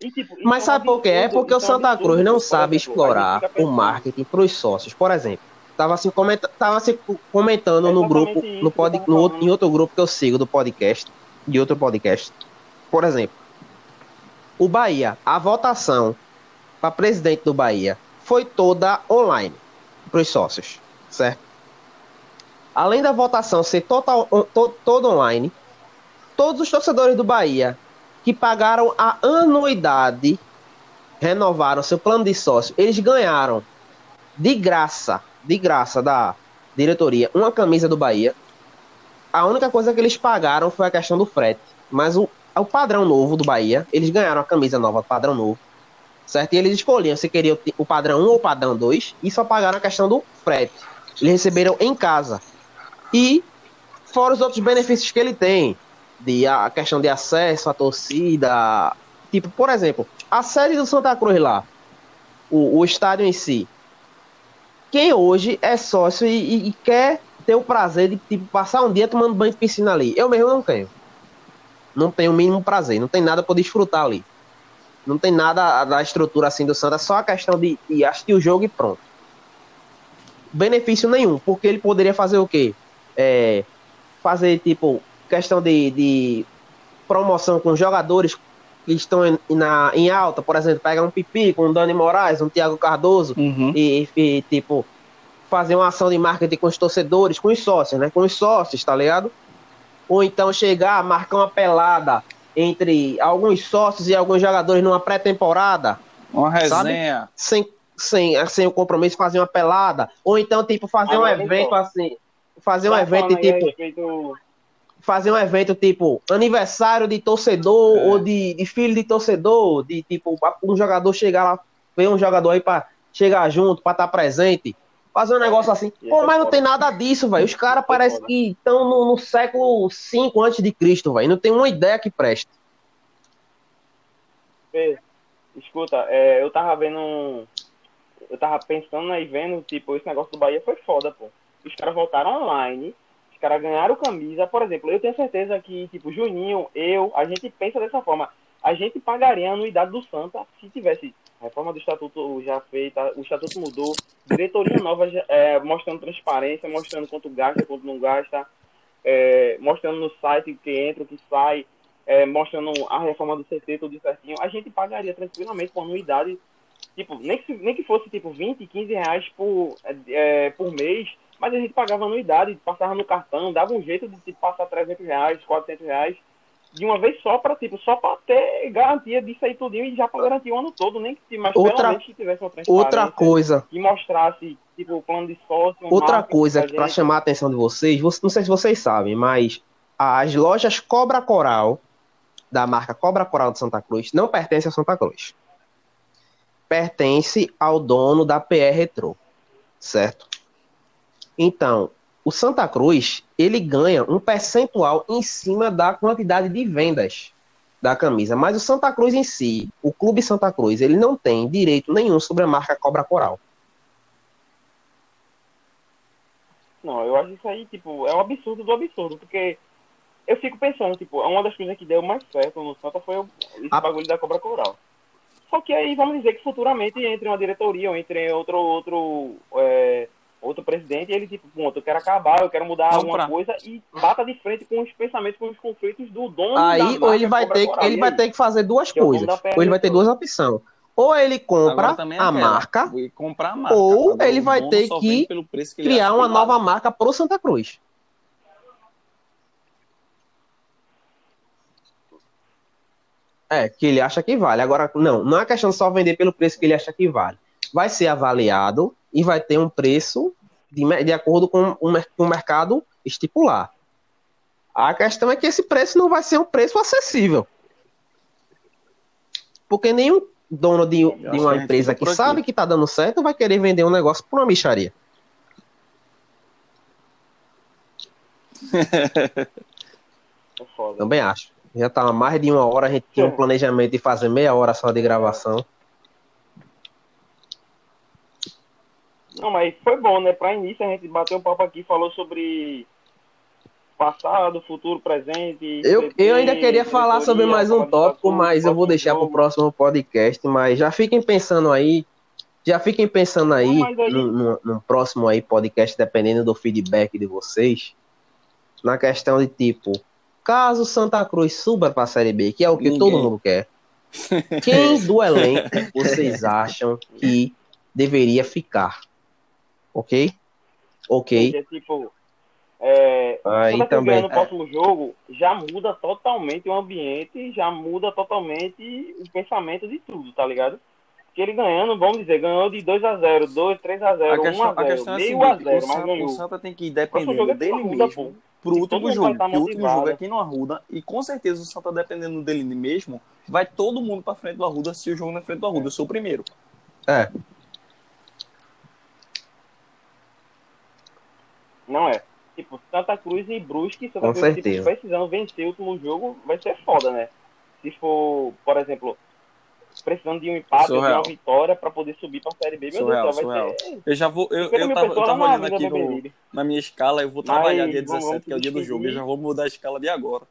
E, tipo, Mas é sabe por quê? É porque o é Santa Cruz não por sabe explorar o marketing para os sócios. Por exemplo, tava se comenta, tava se comentando É no grupo, no pod, no outro- em outro grupo que eu sigo do podcast, de outro podcast. Por exemplo, o Bahia, a votação para presidente do Bahia foi toda online para os sócios, certo? Além da votação ser total, to, toda online, todos os torcedores do Bahia que pagaram a anuidade renovaram seu plano de sócio, eles ganharam de graça, de graça da diretoria, uma camisa do Bahia. A única coisa que eles pagaram foi a questão do frete, mas o, o padrão novo do Bahia, eles ganharam a camisa nova, padrão novo, certo? E eles escolhiam se queriam o padrão 1 ou o padrão 2 e só pagaram a questão do frete. Eles receberam em casa. E fora os outros benefícios que ele tem, de a questão de acesso à torcida, tipo, por exemplo, a sede do Santa Cruz lá, o, o estádio em si. Quem hoje é sócio e, e- quer ter o prazer de tipo, passar um dia tomando banho de piscina ali? Eu mesmo não tenho. Não tenho o mínimo prazer, não tem nada para desfrutar ali. Não tem nada da estrutura assim do Santa, só a questão de, de assistir o jogo e pronto. Benefício nenhum, porque ele poderia fazer o quê? É, fazer tipo questão de, de promoção com jogadores que estão em, na, em alta, por exemplo, pegar um Pipi com um Dani Moraes, um Thiago Cardoso Uhum. e, e, tipo fazer uma ação de marketing com os torcedores, com os sócios, né? Com os sócios, tá ligado? Ou então chegar, marcar uma pelada entre alguns sócios e alguns jogadores numa pré-temporada, Uma resenha. sem, sem, sem o compromisso, fazer uma pelada. Ou então, tipo, fazer um Agora, evento então, assim. Fazer um evento tipo respeito- fazer um evento tipo aniversário de torcedor É. ou de, de filho de torcedor, de tipo um jogador chegar lá, ver um jogador aí pra chegar junto, pra estar presente, fazer um negócio assim. Pô, é mas não tem nada disso, velho. Os caras é parecem que estão no, no século V antes de Cristo, velho. Não tem uma ideia que preste. Escuta, é, eu tava vendo. um- Eu tava pensando aí, vendo, tipo, esse negócio do Bahia foi foda, pô. Os caras voltaram online, caras ganharam camisa. Por exemplo, eu tenho certeza que, tipo, Juninho, eu, a gente pensa dessa forma. A gente pagaria a anuidade do Santa se tivesse reforma do estatuto já feita, o estatuto mudou, diretoria nova é, mostrando transparência, mostrando quanto gasta, quanto não gasta, é, mostrando no site o que entra, o que sai, é, mostrando a reforma do CT, tudo certinho, a gente pagaria tranquilamente por anuidade, tipo, nem que, nem que fosse tipo 20, 15 reais por, é, por mês, mas a gente pagava anuidade, passava no cartão, dava um jeito de tipo, passar 300 reais, 400 reais, de uma vez só para tipo, só para ter garantia disso aí tudinho e já para garantir o ano todo, nem que mas Outra- que tivesse uma Outra coisa, e mostrasse, tipo, o plano de sócio, outra coisa para chamar a atenção de vocês, vo- não sei se vocês sabem, mas as lojas Cobra Coral da marca Cobra Coral de Santa Cruz não pertence a Santa Cruz. Pertence ao dono da PR Retro, certo? Então, o Santa Cruz, ele ganha um percentual em cima da quantidade de vendas da camisa, mas o Santa Cruz em si, o Clube Santa Cruz, ele não tem direito nenhum sobre a marca Cobra Coral. Não, eu acho isso aí, tipo, é um absurdo do absurdo, porque eu fico pensando, tipo, uma das coisas que deu mais certo no Santa foi o, A- bagulho da Cobra Coral. Só que aí vamos dizer que futuramente entre uma diretoria ou entre outro outro é, outro presidente e ele tipo, ponto, eu quero acabar, eu quero mudar Compra. alguma coisa e bata de frente com os pensamentos, com os conflitos do dono da Aí, marca ou ele vai ter, Coral. ele vai ter que fazer duas Que é coisas. da PR Ou ele vai ter duas opções. Ou ele compra é a marca, comprar a marca. ou Agora, ele vai ter que vende pelo preço que criar uma que nova marca pro Santa Cruz. É, que ele acha que vale. Agora, não, não é questão de só vender pelo preço que ele acha que vale. Vai ser avaliado e vai ter um preço de, de acordo com o, com o mercado estipular. A questão é que esse preço não vai ser um preço acessível. Porque nenhum dono de, de uma empresa que sabe que tá dando certo vai querer vender um negócio por uma micharia. Também acho. Já tá mais de uma hora, a gente tinha um planejamento de fazer meia hora só de gravação. Não, mas foi bom, né? Pra início a gente bateu um papo aqui, falou sobre passado, futuro, presente. Eu, eu ainda queria falar sobre mais um tópico, mas eu vou deixar pro jogo. próximo podcast. Mas já fiquem pensando aí. Já fiquem pensando aí Não, aí- no, no- no próximo aí podcast, dependendo do feedback de vocês, na questão de tipo, caso Santa Cruz suba pra Série B, que é o que Ninguém. todo mundo quer, quem do elenco vocês acham que deveria ficar? Ok? Ok. Porque, tipo, é, Cruz também. ganhando no próximo jogo já muda totalmente o ambiente, já muda totalmente o pensamento de tudo, tá ligado? Porque ele ganhando, vamos dizer, ganhou de 2x0, 2, 3x0, A questão, a 1x0, questão é a meio seguinte, a o 0, mas Santa, o. Santa tem que ir jogo dependendo é dele Arruda, mesmo pô. pro E último jogo. Porque o último jogo é aqui no Arruda e com certeza o Santa dependendo dele mesmo, vai todo mundo pra frente do Arruda assistir o jogo na frente do Arruda. Eu sou o primeiro. É. Não é. Tipo, Santa Cruz e Brusque, Santa Com Cruz tipo, certeza. precisando vencer o último jogo, vai ser foda, né? Se for, por exemplo, precisando de um empate ou de Surreal. uma vitória pra poder subir pra Série B, meu Surreal, Deus céu, vai surreal. ser... Eu já vou. Eu, 50 eu tava, eu tava olhando Avenida aqui no, na minha escala, eu vou Mas trabalhar dia vamos 17, que é o dia do jogo. Eu já vou mudar a escala de agora.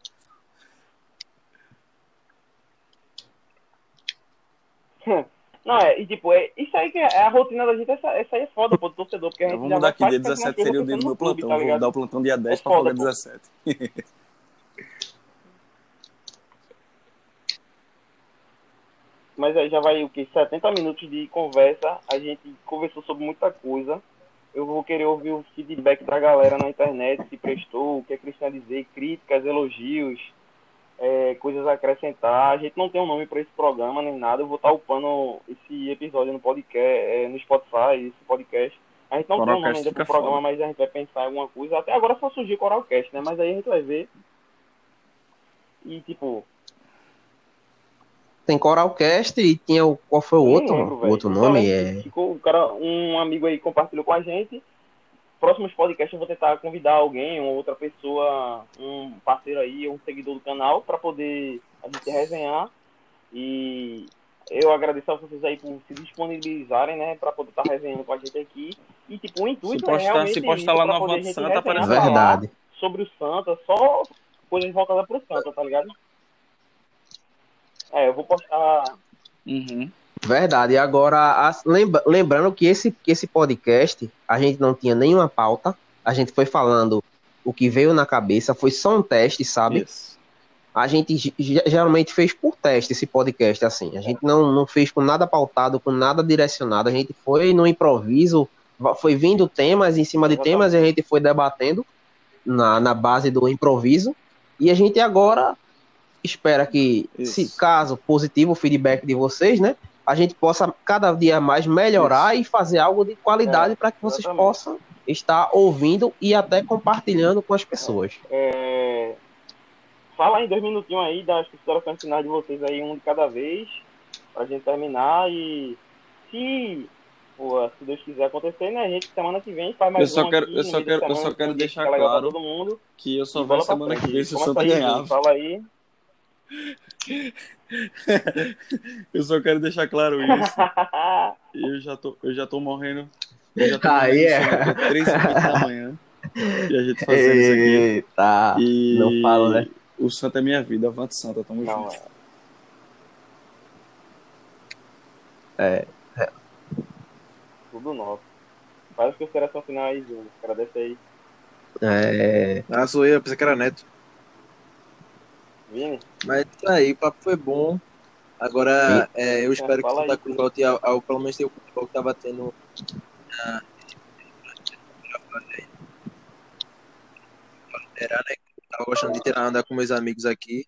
Não, é, e tipo, é, isso aí que é, é a rotina da gente, essa, essa aí é foda, pô, do torcedor, porque a gente Eu vou mudar aqui, dia quase fazendo 17 uma seria o dia do meu clube, plantão. tá vou dar o plantão dia 10 É pra foda, folga pô. 17. Mas aí já vai o que? 70 minutos de conversa. A gente conversou sobre muita coisa. Eu vou querer ouvir o feedback da galera na internet, se prestou, o que é a dizer, críticas, elogios, é, coisas a acrescentar. A gente não tem um nome para esse programa nem nada. Eu vou estar upando esse episódio no podcast, é, no Spotify, esse podcast. A gente não tem um nome ainda pro programa, foda. mas a gente vai pensar em alguma coisa. Até agora só surgiu Coralcast, né? Mas aí a gente vai ver. E tipo, Tem Coralcast e tinha o. Qual foi o outro? lembro, outro nome? É. Ficou, o cara, um amigo aí compartilhou com a gente. Próximos podcasts eu vou tentar convidar alguém, uma outra pessoa, um parceiro aí, um seguidor do canal, para poder a gente resenhar. E eu agradeço a vocês aí por se disponibilizarem, né, para poder estar resenhando com a gente aqui. E tipo, o intuito Se postar- é realmente se postar lá no poder Avante a gente Santa, falar Verdade. sobre o Santa, só coisas voltadas pro Santa, tá ligado? É, eu vou postar Uhum. Verdade. E agora, as- lembra- lembrando que esse, que esse podcast, a gente não tinha nenhuma pauta. A gente foi falando o que veio na cabeça, foi só um teste, sabe? Isso. A gente ge- ge- geralmente fez por teste esse podcast, assim. A gente não, não fez com nada pautado, com nada direcionado. A gente foi no improviso, foi vindo temas em cima de temas e a gente foi debatendo na, na base do improviso. E a gente agora espera que, Isso. se caso positivo o feedback de vocês, né? A gente possa cada dia mais melhorar e fazer algo de qualidade para que vocês exatamente. possam estar ouvindo e até compartilhando com as pessoas. É... Fala em dois minutinhos aí das considerações finais de vocês aí, um de cada vez, pra gente terminar e se, pô, se Deus quiser acontecer, né, a gente semana que vem faz mais Eu só um quero- aqui, eu só quero- eu só quero deixar claro todo mundo. Que eu só vou semana que vem se o aí, ganhava. Fala aí. Eu só quero deixar claro isso. Eu já tô, eu já tô morrendo. Eu já tô Aí morrendo é. três e meia da manhã. E a gente fazendo isso aqui. Eita, E não falo, né? o Santa é minha vida. Avante Santa, tamo Não, junto. é. É. Tudo nosso. Faz as considerações finais aí, Júnior. Agradece aí. É, Ah, sou eu, pensei que era neto. Mas isso aí, o papo foi bom. Agora, é, eu espero que fala Santa Cruz volte ao, ao pelo menos ter o futebol que estava tendo na era, né? Tava gostando de ter, andar com meus amigos aqui.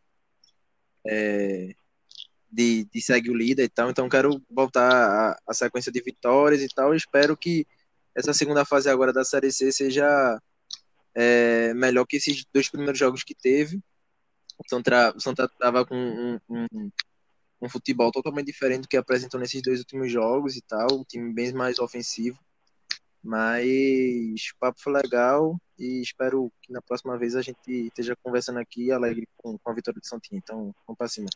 É, de, de segue o líder e tal. Então quero voltar a, a sequência de vitórias e tal. Espero que essa segunda fase agora da Série C seja é, melhor que esses dois primeiros jogos que teve. O Santa, o Santa tava com um, um, um futebol totalmente diferente do que apresentou nesses dois últimos jogos e tal. Um time bem mais ofensivo. Mas o papo foi legal e espero que na próxima vez a gente esteja conversando aqui alegre com, com a vitória do Santinho. Então, vamos pra cima.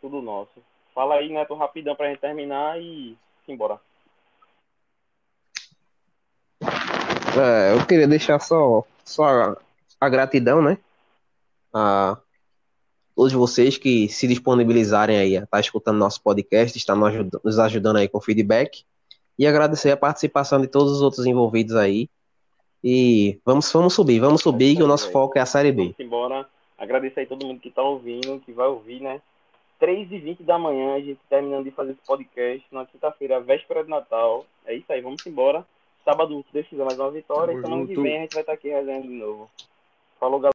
Tudo nosso. Fala aí, Neto, rapidão pra gente terminar e embora. É, eu queria deixar só, só a, a gratidão, né? A todos vocês que se disponibilizarem aí a estar escutando nosso podcast, está nos ajudando, nos ajudando aí com feedback. E agradecer a participação de todos os outros envolvidos aí. E vamos, vamos subir, vamos subir, que o nosso foco é a Série B. Vamos embora. Agradecer aí todo mundo que tá ouvindo, que vai ouvir, né? 3h20 da manhã, a gente terminando de fazer esse podcast. Na quinta-feira, véspera de Natal. É isso aí, vamos embora. Sábado, se Deus quiser mais uma vitória. Tamo E semana que junto. vem a gente vai estar aqui resenhando de novo. Falou, galera.